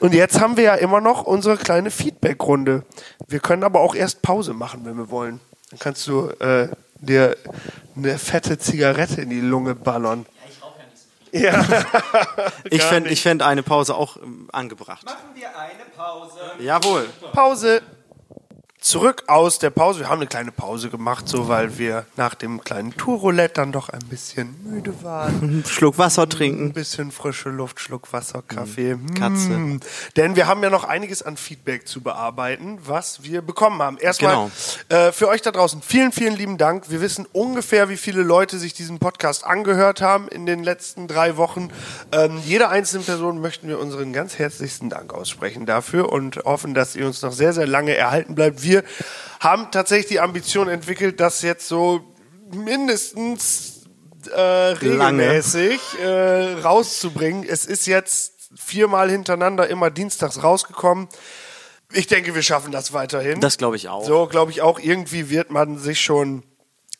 Speaker 1: Und jetzt haben wir ja immer noch unsere kleine Feedback-Runde. Wir können aber auch erst Pause machen, wenn wir wollen. Dann kannst du äh, dir eine fette Zigarette in die Lunge ballern. Ja,
Speaker 2: ich fände fänd eine Pause auch ähm, angebracht.
Speaker 3: Machen wir eine Pause.
Speaker 2: Jawohl.
Speaker 1: Pause. Zurück aus der Pause. Wir haben eine kleine Pause gemacht, so weil wir nach dem kleinen Tourroulette dann doch ein bisschen müde waren.
Speaker 2: Schluck Wasser
Speaker 1: Ein
Speaker 2: trinken.
Speaker 1: bisschen frische Luft, Schluck Wasser, Kaffee.
Speaker 2: Katze.
Speaker 1: Mm. Denn wir haben ja noch einiges an Feedback zu bearbeiten, was wir bekommen haben. Erstmal
Speaker 2: Genau.
Speaker 1: äh, für euch da draußen vielen, vielen lieben Dank. Wir wissen ungefähr, wie viele Leute sich diesen Podcast angehört haben in den letzten drei Wochen. Ähm, jeder einzelnen Person möchten wir unseren ganz herzlichsten Dank aussprechen dafür und hoffen, dass ihr uns noch sehr, sehr lange erhalten bleibt. Wir haben tatsächlich die Ambition entwickelt, dass jetzt so mindestens äh, regelmäßig äh, rauszubringen. Es ist jetzt viermal hintereinander immer dienstags rausgekommen. Ich denke, wir schaffen das weiterhin.
Speaker 2: Das glaube ich auch.
Speaker 1: So, glaube ich auch, irgendwie wird man sich schon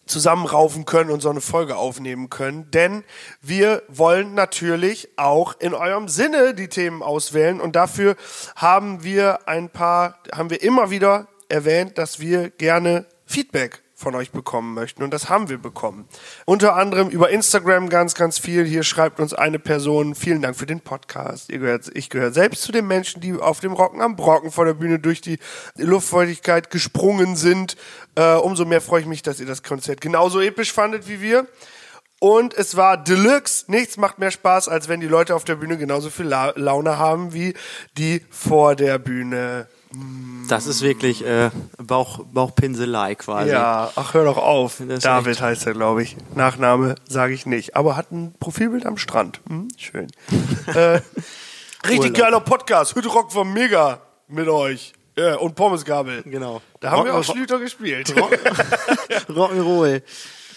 Speaker 1: zusammenraufen können und so eine Folge aufnehmen können. Denn wir wollen natürlich auch in eurem Sinne die Themen auswählen und dafür haben wir ein paar, haben wir immer wieder erwähnt, dass wir gerne Feedback von euch bekommen möchten. Und das haben wir bekommen. Unter anderem über Instagram ganz, ganz viel. Hier schreibt uns eine Person, vielen Dank für den Podcast. Gehört, ich gehöre selbst zu den Menschen, die auf dem Rocken am Brocken vor der Bühne durch die Luftfeuchtigkeit gesprungen sind. Äh, umso mehr freue ich mich, dass ihr das Konzert genauso episch fandet wie wir. Und es war Deluxe. Nichts macht mehr Spaß, als wenn die Leute auf der Bühne genauso viel La Laune haben wie die vor der Bühne.
Speaker 2: Das ist wirklich äh, Bauch, Bauchpinselei quasi.
Speaker 1: Ja, ach hör doch auf. David heißt er, glaube ich. Nachname sage ich nicht. Aber hat ein Profilbild am Strand. Hm, schön. äh, richtig
Speaker 2: Urlaub.
Speaker 1: geiler Podcast. Hütte war mega mit euch. Ja, und Pommesgabel.
Speaker 2: Genau.
Speaker 1: Da haben wir
Speaker 2: Rock-
Speaker 1: auch Schlüter gespielt.
Speaker 2: Rock'n'Roll.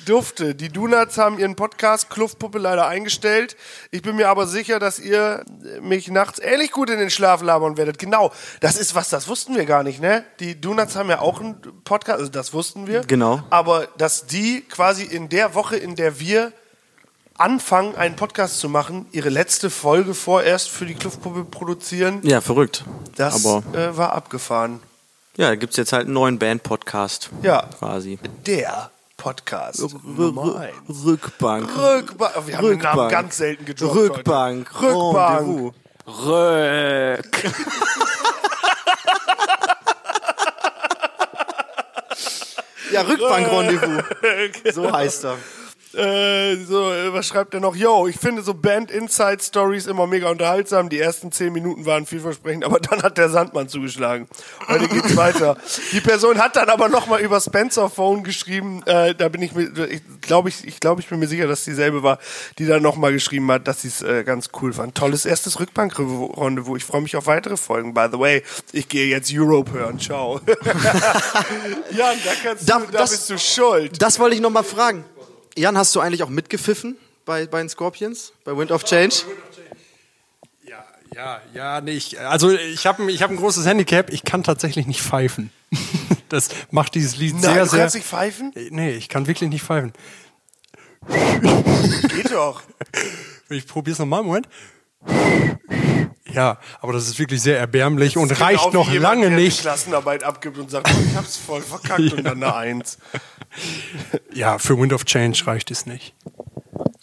Speaker 1: Dufte. Die Donuts haben ihren Podcast Kluftpuppe leider eingestellt. Ich bin mir aber sicher, dass ihr mich nachts ähnlich gut in den Schlaf labern werdet. Genau. Das ist was, das wussten wir gar nicht, ne? Die Donuts haben ja auch einen Podcast, also das wussten wir.
Speaker 2: Genau.
Speaker 1: Aber dass die quasi in der Woche, in der wir anfangen, einen Podcast zu machen, ihre letzte Folge vorerst für die Kluftpuppe produzieren,
Speaker 2: Ja, verrückt.
Speaker 1: das
Speaker 2: Aber
Speaker 1: äh, war abgefahren.
Speaker 2: ja, da gibt's jetzt halt einen neuen Band-Podcast.
Speaker 1: Ja.
Speaker 2: Quasi.
Speaker 1: Der Podcast.
Speaker 2: R-
Speaker 1: Nummer
Speaker 2: R-
Speaker 1: eins.
Speaker 2: Rückbank.
Speaker 1: Rückbank. Wir haben den Namen
Speaker 2: Rückbank.
Speaker 1: ganz selten gedroppt.
Speaker 2: Rückbank.
Speaker 1: Heute. Rückbank.
Speaker 2: Rendezvous.
Speaker 3: Röck.
Speaker 2: Ja, Rückbank-Rendezvous. So heißt er.
Speaker 1: Äh, so, äh, was schreibt er noch? Yo, ich finde so Band-Inside-Stories immer mega unterhaltsam. Die ersten zehn Minuten waren vielversprechend, aber dann hat der Sandmann zugeschlagen. Heute geht's weiter. Die Person hat dann aber nochmal über Spencer Phone geschrieben. Äh, da bin ich mir, ich glaube, ich, ich, glaub, ich bin mir sicher, dass dieselbe war, die dann nochmal geschrieben hat, dass sie es äh, ganz cool fand. Tolles erstes Rückbank-Rendezvous. Ich freue mich auf weitere Folgen. By the way, ich gehe jetzt Europe hören. Ciao. Jan, da, kannst du, da
Speaker 2: das-
Speaker 1: bist du schuld.
Speaker 2: Das wollte ich noch mal fragen. Jan, hast du eigentlich auch mitgepfiffen bei, bei den Scorpions? Bei Wind of Change?
Speaker 4: Ja, ja, ja, nicht. Also ich habe ich hab ein großes Handicap. Ich kann tatsächlich nicht pfeifen. Das macht dieses Lied
Speaker 1: Nein,
Speaker 4: sehr,
Speaker 1: du
Speaker 4: sehr.
Speaker 1: kannst nicht pfeifen?
Speaker 4: Nee, ich kann wirklich nicht pfeifen.
Speaker 1: Geht doch.
Speaker 4: Ich probier's nochmal, Moment. Ja, aber das ist wirklich sehr erbärmlich und
Speaker 1: Genau
Speaker 4: reicht noch
Speaker 1: jemand,
Speaker 4: lange
Speaker 1: der die
Speaker 4: nicht.
Speaker 1: Klassenarbeit abgibt und sagt, oh, ich hab's voll verkackt und dann eine Eins.
Speaker 4: Ja, für Wind of Change reicht es nicht.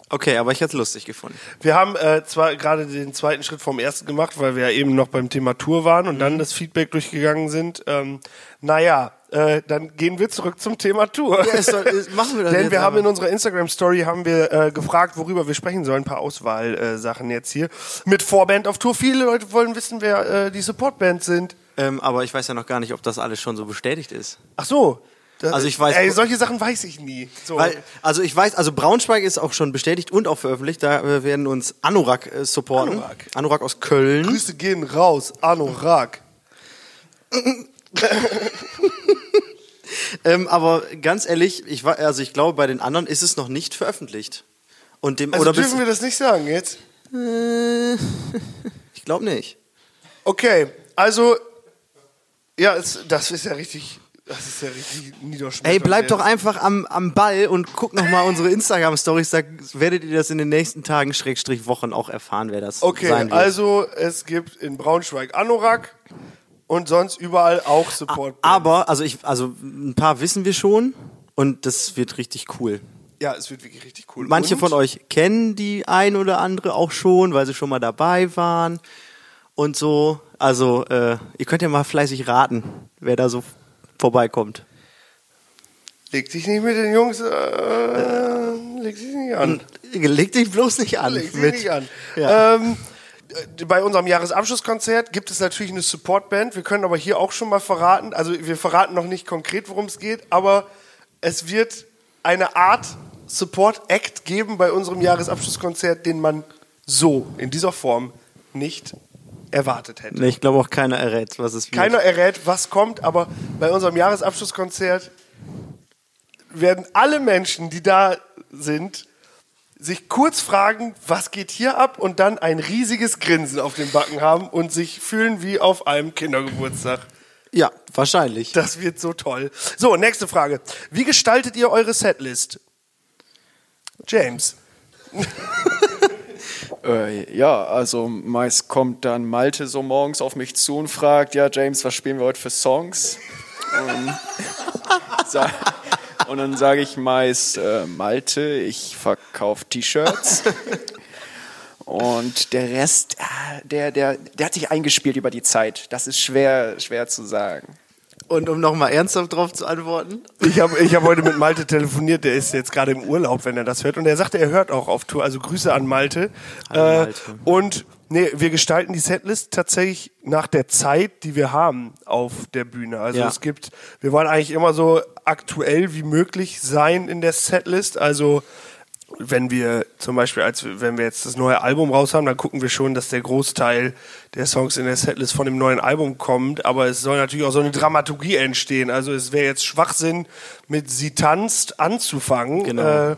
Speaker 2: Okay, aber ich hätte es lustig gefunden.
Speaker 1: Wir haben äh, zwar gerade den zweiten Schritt vom ersten gemacht, weil wir ja eben noch beim Thema Tour waren und
Speaker 2: Mhm.
Speaker 1: dann das Feedback durchgegangen sind. Ähm, naja, äh, dann gehen wir zurück zum Thema Tour.
Speaker 2: soll- es- machen wir das
Speaker 1: Denn
Speaker 2: jetzt
Speaker 1: wir haben
Speaker 2: aber.
Speaker 1: in unserer Instagram-Story haben wir äh, gefragt, worüber wir sprechen sollen. Ein paar Auswahlsachen jetzt hier. Mit Vorband auf Tour. Viele Leute wollen wissen, wer äh, die Supportband sind.
Speaker 2: Ähm, aber ich weiß ja noch gar nicht, ob das alles schon so bestätigt ist.
Speaker 1: Ach so.
Speaker 2: Also ich weiß-
Speaker 1: Ey, solche Sachen weiß ich nie. So.
Speaker 2: Weil, also ich weiß, also Braunschweig ist auch schon bestätigt und auch veröffentlicht. Da äh, werden uns Anorak äh, supporten.
Speaker 1: Anorak.
Speaker 2: Anorak aus Köln.
Speaker 1: Grüße gehen raus, Anorak.
Speaker 2: Ähm, aber ganz ehrlich, ich war, also ich glaube, bei den anderen ist es noch nicht veröffentlicht. Und dem
Speaker 1: Also
Speaker 2: oder
Speaker 1: dürfen wir das nicht sagen jetzt?
Speaker 2: ich glaube nicht.
Speaker 1: Okay, also ja, es, das ist ja richtig, das ist ja richtig niederschmetternd.
Speaker 2: Ey, bleibt doch einfach am, am Ball und guckt noch mal unsere Instagram-Stories. Da werdet ihr das in den nächsten Tagen, Schrägstrich Wochen auch erfahren, wer das
Speaker 1: Okay,
Speaker 2: sein wird.
Speaker 1: also es gibt in Braunschweig Anorak und sonst überall auch Support.
Speaker 2: Aber, also ich, also ein paar wissen wir schon und das wird richtig cool.
Speaker 1: ja, es wird wirklich richtig cool.
Speaker 2: Manche
Speaker 1: und?
Speaker 2: von euch kennen die ein oder andere auch schon, weil sie schon mal dabei waren und so. Also äh, ihr könnt ja mal fleißig raten, wer da so vorbeikommt.
Speaker 1: Leg dich nicht mit den Jungs, äh, leg dich nicht an.
Speaker 2: Leg dich bloß nicht an.
Speaker 1: Leg dich nicht an.
Speaker 2: Ja.
Speaker 1: Ähm, äh, bei unserem Jahresabschlusskonzert gibt es natürlich eine Supportband. Wir können aber hier auch schon mal verraten, also wir verraten noch nicht konkret, worum es geht, aber es wird eine Art Support-Act geben bei unserem Jahresabschlusskonzert, den man so in dieser Form nicht erwartet hätte.
Speaker 2: Nee, ich glaube auch keiner errät, was es wird.
Speaker 1: Keiner errät, was kommt, aber bei unserem Jahresabschlusskonzert werden alle Menschen, die da sind, sich kurz fragen, was geht hier ab und dann ein riesiges Grinsen auf den Backen haben und sich fühlen wie auf einem Kindergeburtstag.
Speaker 2: Ja, wahrscheinlich.
Speaker 1: Das wird so toll. So, nächste Frage. Wie gestaltet ihr eure Setlist? James.
Speaker 3: Äh, ja, also meist kommt dann Malte so morgens auf mich zu und fragt, ja James, was spielen wir heute für Songs? Sa- und dann sage ich meist, äh, Malte, ich verkaufe T-Shirts. Und der Rest, ah, der, der, der hat sich eingespielt über die Zeit. Das ist schwer, schwer zu sagen.
Speaker 2: Und um nochmal ernsthaft drauf zu antworten,
Speaker 1: Ich habe ich hab heute mit Malte telefoniert, der ist jetzt gerade im Urlaub, wenn er das hört. Und er sagte, er hört auch auf Tour. Also Grüße an Malte.
Speaker 2: Hallo Malte.
Speaker 1: und nee, wir gestalten die Setlist tatsächlich nach der Zeit, die wir haben auf der Bühne. Also
Speaker 2: Ja.
Speaker 1: es gibt, wir wollen eigentlich immer so aktuell wie möglich sein in der Setlist. Also wenn wir zum Beispiel, als wenn wir jetzt das neue Album raus haben, dann gucken wir schon, dass der Großteil der Songs in der Setlist von dem neuen Album kommt. Aber es soll natürlich auch so eine Dramaturgie entstehen. Also es wäre jetzt Schwachsinn, mit Sie tanzt anzufangen.
Speaker 2: Genau.
Speaker 1: Äh,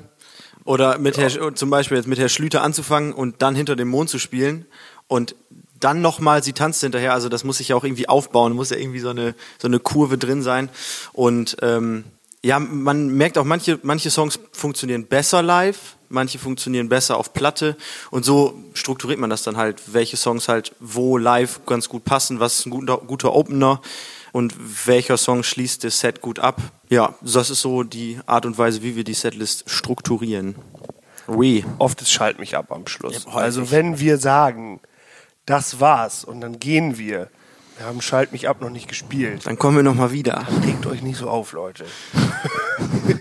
Speaker 2: Oder mit Herr, zum Beispiel jetzt mit Herr Schlüter anzufangen und dann hinter dem Mond zu spielen und dann nochmal sie tanzt hinterher. Also das muss sich ja auch irgendwie aufbauen, muss ja irgendwie so eine, so eine Kurve drin sein. Und ähm, ja, man merkt auch, manche, manche Songs funktionieren besser live, manche funktionieren besser auf Platte. Und so strukturiert man das dann halt, welche Songs halt wo live ganz gut passen, was ist ein guter, guter Opener und welcher Song schließt das Set gut ab. Ja, das ist so die Art und Weise, wie wir die Setlist strukturieren. Oui.
Speaker 1: oft ist Schalt mich ab am Schluss.
Speaker 2: Ja,
Speaker 1: also wenn wir sagen, das war's und dann gehen wir, wir haben Schalt mich ab noch nicht gespielt.
Speaker 2: Dann kommen wir nochmal wieder.
Speaker 1: Regt euch nicht so auf, Leute.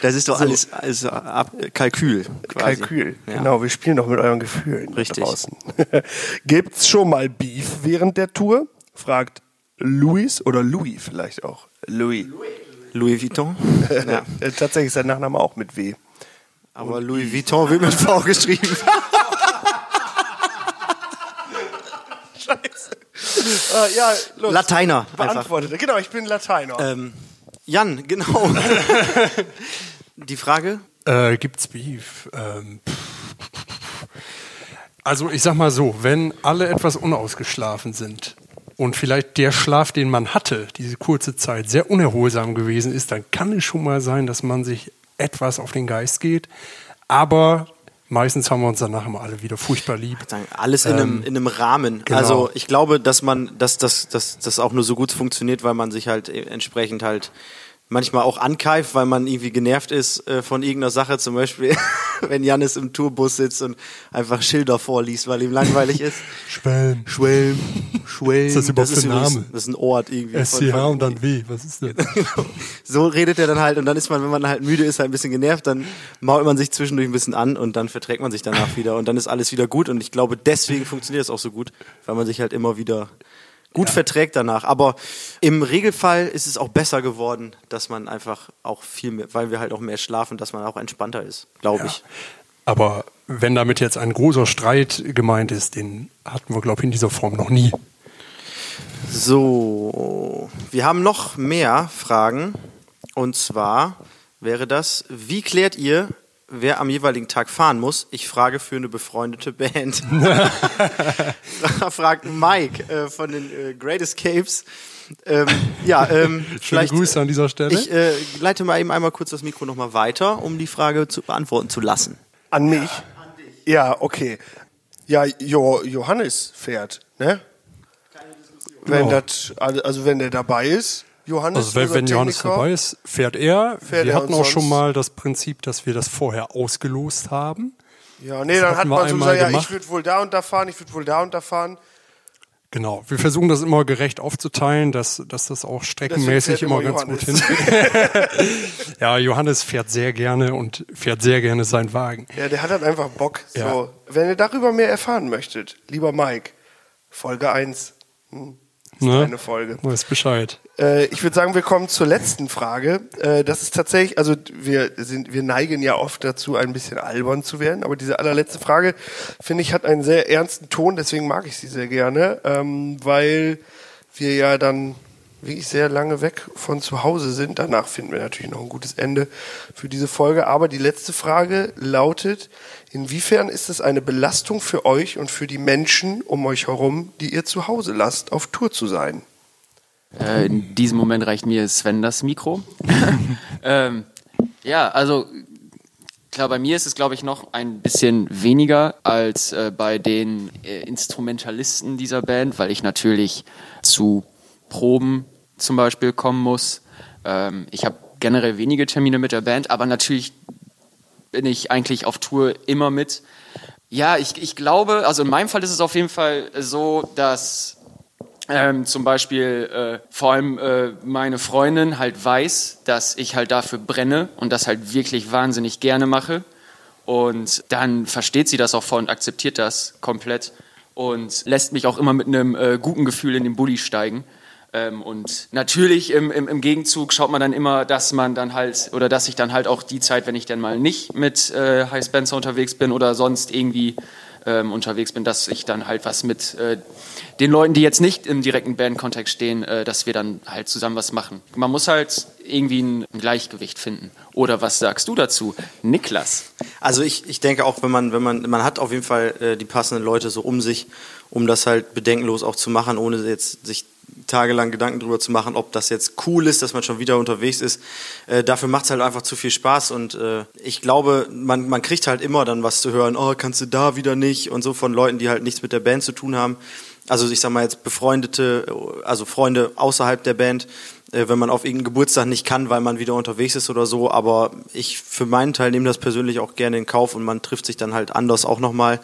Speaker 2: Das ist doch alles, alles ab, Kalkül. Quasi.
Speaker 1: Kalkül.
Speaker 2: Ja.
Speaker 1: Genau, wir spielen doch mit euren Gefühlen
Speaker 2: Richtig.
Speaker 1: draußen. Gibt's schon mal Beef während der Tour? Fragt Luis oder Louis vielleicht auch. Louis.
Speaker 2: Louis Vuitton. Ja.
Speaker 1: Äh, Tatsächlich ist sein Nachname auch mit W.
Speaker 2: Aber Louis Vuitton wird mit V geschrieben.
Speaker 1: Äh, ja, los.
Speaker 2: Lateiner. Einfach.
Speaker 1: Beantwortet. Genau, ich bin Lateiner.
Speaker 2: Ähm, Jan, genau. Die Frage?
Speaker 4: Äh, gibt's Beef? Ähm, also ich sag mal so, wenn alle etwas unausgeschlafen sind und vielleicht der Schlaf, den man hatte, diese kurze Zeit, sehr unerholsam gewesen ist, dann kann es schon mal sein, dass man sich etwas auf den Geist geht. Aber meistens haben wir uns danach immer alle wieder furchtbar lieb.
Speaker 2: Sagen, alles in, einem, in einem Rahmen.
Speaker 4: genau.
Speaker 2: Also ich glaube, dass man, dass das dass, dass auch nur so gut funktioniert, weil man sich halt äh, entsprechend halt manchmal auch ankeift, weil man irgendwie genervt ist äh, von irgendeiner Sache. Zum Beispiel, wenn Janis im Tourbus sitzt und einfach Schilder vorliest, weil ihm langweilig ist.
Speaker 4: Schwelm.
Speaker 2: Schwelm, Schwelm.
Speaker 4: Ist das überhaupt für ein
Speaker 2: übrigens-
Speaker 4: Name?
Speaker 2: Das ist ein Ort irgendwie.
Speaker 4: SCH und dann W. Was ist das?
Speaker 2: so redet er dann halt und dann ist man, wenn man halt müde ist, halt ein bisschen genervt, dann mault man sich zwischendurch ein bisschen an und dann verträgt man sich danach wieder und dann ist alles wieder gut und ich glaube, deswegen funktioniert es auch so gut, weil man sich halt immer wieder gut verträgt danach. Aber im Regelfall ist es auch besser geworden, dass man einfach auch viel mehr, weil wir halt auch mehr schlafen, dass man auch entspannter ist, glaube ich.
Speaker 4: Aber wenn damit jetzt ein großer Streit gemeint ist, den hatten wir, glaube ich, in dieser Form noch nie.
Speaker 2: So, wir haben noch mehr Fragen. Und zwar wäre das, wie klärt ihr, wer am jeweiligen Tag fahren muss? Ich frage für eine befreundete Band. Fragt Mike äh, von den äh, Great Escapes. Ähm, ja, ähm,
Speaker 4: Schöne Grüße an dieser Stelle.
Speaker 2: Ich äh, leite mal eben einmal kurz das Mikro nochmal weiter, um die Frage zu beantworten zu lassen.
Speaker 1: An mich? Ja, okay. Ja, jo, Johannes fährt, ne? Wenn
Speaker 4: Ja.
Speaker 1: das, also wenn der dabei ist, Johannes.
Speaker 4: also wenn, wenn Johannes dabei ist, fährt er.
Speaker 1: Fährt
Speaker 4: wir
Speaker 1: er
Speaker 4: hatten auch schon mal das Prinzip, dass wir das vorher ausgelost haben.
Speaker 1: Ja, nee, dann hat man so gesagt, ja, ich würde wohl da und da fahren, ich würde wohl da und da fahren.
Speaker 4: Genau. Wir versuchen das immer gerecht aufzuteilen, dass, dass das auch streckenmäßig immer
Speaker 1: immer
Speaker 4: ganz gut hinfällt. ja, Johannes fährt sehr gerne und fährt sehr gerne seinen Wagen.
Speaker 1: Ja, der hat halt einfach Bock. So.
Speaker 4: Ja.
Speaker 1: Wenn ihr darüber mehr erfahren möchtet, lieber Mike, Folge 1. Hm. Ist
Speaker 4: Ne?
Speaker 1: Eine Folge.
Speaker 4: Weiß Bescheid.
Speaker 1: Äh, ich würde sagen, wir kommen zur letzten Frage. Äh, das ist tatsächlich, also wir sind, wir neigen ja oft dazu, ein bisschen albern zu werden, aber diese allerletzte Frage, finde ich, hat einen sehr ernsten Ton, deswegen mag ich sie sehr gerne, ähm, weil wir ja dann wirklich sehr lange weg von zu Hause sind. Danach finden wir natürlich noch ein gutes Ende für diese Folge. Aber die letzte Frage lautet, inwiefern ist es eine Belastung für euch und für die Menschen um euch herum, die ihr zu Hause lasst, auf Tour zu sein?
Speaker 3: Äh, in diesem Moment reicht mir Sven das Mikro. ähm, ja, also klar, bei mir ist es, glaube ich, noch ein bisschen weniger als äh, bei den äh, Instrumentalisten dieser Band, weil ich natürlich zu Proben zum Beispiel kommen muss. Ähm, ich habe generell wenige Termine mit der Band, aber natürlich bin ich eigentlich auf Tour immer mit. Ja, ich, ich glaube, also in meinem Fall ist es auf jeden Fall so, dass ähm, zum Beispiel äh, vor allem äh, meine Freundin halt weiß, dass ich halt dafür brenne und das halt wirklich wahnsinnig gerne mache. Und dann versteht sie das auch voll und akzeptiert das komplett und lässt mich auch immer mit einem äh, guten Gefühl in den Bulli steigen. Ähm, und natürlich im, im, im Gegenzug schaut man dann immer, dass man dann halt, oder dass ich dann halt auch die Zeit, wenn ich dann mal nicht mit äh, High Spencer unterwegs bin oder sonst irgendwie ähm, unterwegs bin, dass ich dann halt was mit äh, den Leuten, die jetzt nicht im direkten Bandkontext stehen, äh, dass wir dann halt zusammen was machen. Man muss halt irgendwie ein Gleichgewicht finden. Oder was sagst du dazu, Niklas?
Speaker 2: Also ich, ich denke auch, wenn man, wenn man, man hat auf jeden Fall äh, die passenden Leute so um sich, um das halt bedenkenlos auch zu machen, ohne jetzt sich tagelang Gedanken darüber zu machen, ob das jetzt cool ist, dass man schon wieder unterwegs ist. Äh, dafür macht es halt einfach zu viel Spaß und äh, ich glaube, man, man kriegt halt immer dann was zu hören, oh, kannst du da wieder nicht und so von Leuten, die halt nichts mit der Band zu tun haben. Also ich sag mal jetzt befreundete, also Freunde außerhalb der Band, äh, wenn man auf irgendeinen Geburtstag nicht kann, weil man wieder unterwegs ist oder so. Aber ich für meinen Teil nehme das persönlich auch gerne in Kauf und man trifft sich dann halt anders auch nochmal.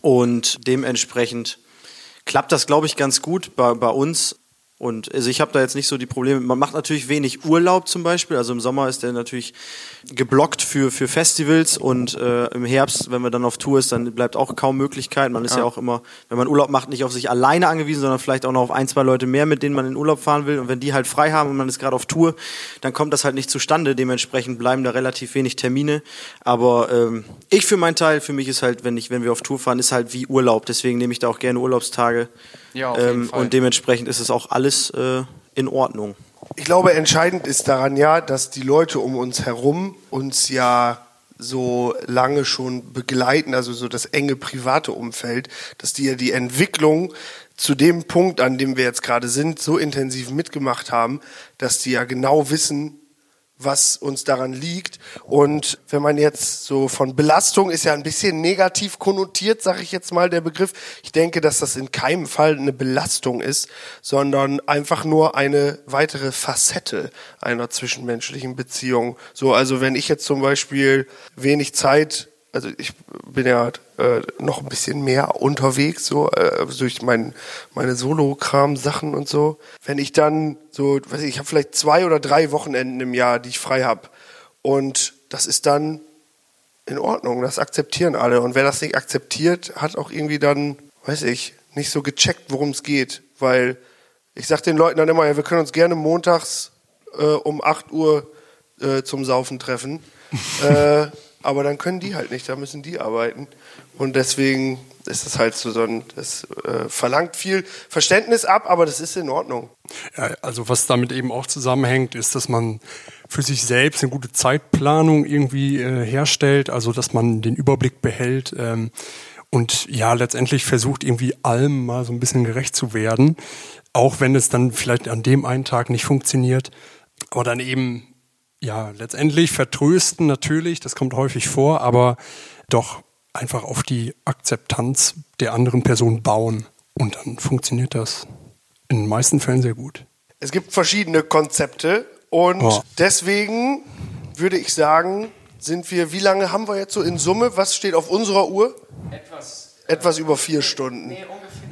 Speaker 2: Und dementsprechend klappt das, glaube ich, ganz gut bei, bei uns. Und also ich habe da jetzt nicht so die Probleme. Man macht natürlich wenig Urlaub zum Beispiel. Also im Sommer ist der natürlich geblockt für, für Festivals und äh, im Herbst, wenn man dann auf Tour ist, dann bleibt auch kaum Möglichkeit. Man ist ja. ja auch immer, wenn man Urlaub macht, nicht auf sich alleine angewiesen, sondern vielleicht auch noch auf ein, zwei Leute mehr, mit denen man in Urlaub fahren will. Und wenn die halt frei haben und man ist gerade auf Tour, dann kommt das halt nicht zustande. Dementsprechend bleiben da relativ wenig Termine. Aber ähm, ich für meinen Teil, für mich ist halt, wenn ich, wenn wir auf Tour fahren, ist halt wie Urlaub. Deswegen nehme ich da auch gerne Urlaubstage. Ja, auf jeden ähm, Fall. Und dementsprechend ist es auch alles äh, in Ordnung.
Speaker 1: Ich glaube, entscheidend ist daran ja, dass die Leute um uns herum uns ja so lange schon begleiten, also so das enge private Umfeld, dass die ja die Entwicklung zu dem Punkt, an dem wir jetzt gerade sind, so intensiv mitgemacht haben, dass die ja genau wissen, was uns daran liegt. Und wenn man jetzt so von Belastung ist ja ein bisschen negativ konnotiert, sage ich jetzt mal der Begriff. Ich denke, dass das in keinem Fall eine Belastung ist, sondern einfach nur eine weitere Facette einer zwischenmenschlichen Beziehung. So, also wenn ich jetzt zum Beispiel wenig Zeit also ich bin ja äh, noch ein bisschen mehr unterwegs, so äh, durch mein, meine Solo-Kram-Sachen und so. Wenn ich dann so, weiß ich, ich habe vielleicht zwei oder drei Wochenenden im Jahr, die ich frei habe. Und das ist dann in Ordnung, das akzeptieren alle. Und wer das nicht akzeptiert, hat auch irgendwie dann, weiß ich, nicht so gecheckt, worum es geht. Weil ich sag den Leuten dann immer, ja, wir können uns gerne montags äh, um 8 Uhr äh, zum Saufen treffen. äh, aber dann können die halt nicht, da müssen die arbeiten. Und deswegen ist es halt so, ein, das äh, verlangt viel Verständnis ab, aber das ist in Ordnung.
Speaker 4: Ja, also was damit eben auch zusammenhängt, ist, dass man für sich selbst eine gute Zeitplanung irgendwie äh, herstellt, also dass man den Überblick behält ähm, und ja, letztendlich versucht irgendwie allem mal so ein bisschen gerecht zu werden, auch wenn es dann vielleicht an dem einen Tag nicht funktioniert, aber dann eben ja, letztendlich vertrösten natürlich, das kommt häufig vor, aber doch einfach auf die Akzeptanz der anderen Person bauen. Und dann funktioniert das in den meisten Fällen sehr gut.
Speaker 1: Es gibt verschiedene Konzepte und oh. deswegen würde ich sagen, sind wir, wie lange haben wir jetzt so in Summe? Was steht auf unserer Uhr? Etwas. Etwas über vier Stunden. Nee, ungefähr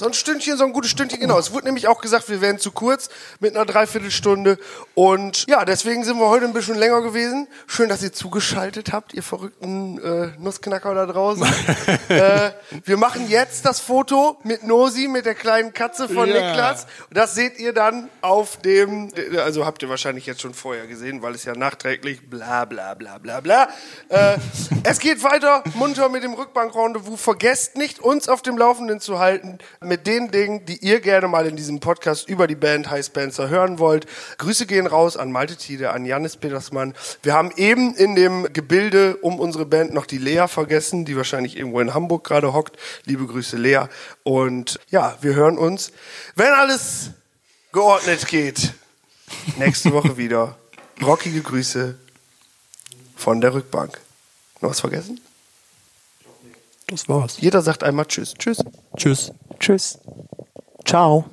Speaker 1: so ein Stündchen. So ein gutes Stündchen, genau. Es wurde nämlich auch gesagt, wir wären zu kurz mit einer Dreiviertelstunde. Und ja, deswegen sind wir heute ein bisschen länger gewesen. Schön, dass ihr zugeschaltet habt, ihr verrückten äh, Nussknacker da draußen. äh, wir machen jetzt das Foto mit Nosi, mit der kleinen Katze von ja. Niklas. Das seht ihr dann auf dem, also habt ihr wahrscheinlich jetzt schon vorher gesehen, weil es ja nachträglich bla bla bla bla bla. Äh, es geht weiter munter mit dem Rückbank-Rendezvous. Vergesst nicht, uns auf dem Laufenden zu halten mit den Dingen, die ihr gerne mal in diesem Podcast über die Band High Spencer hören wollt. Grüße gehen raus an Malte Tide, an Janis Petersmann. Wir haben eben in dem Gebilde um unsere Band noch die Lea vergessen, die wahrscheinlich irgendwo in Hamburg gerade hockt. Liebe Grüße, Lea. Und ja, wir hören uns, wenn alles geordnet geht, nächste Woche wieder. Rockige Grüße von der Rückbank. Noch was vergessen?
Speaker 4: Das war's.
Speaker 1: Jeder sagt einmal Tschüss. Tschüss.
Speaker 4: Tschüss.
Speaker 3: Tschüss. Ciao.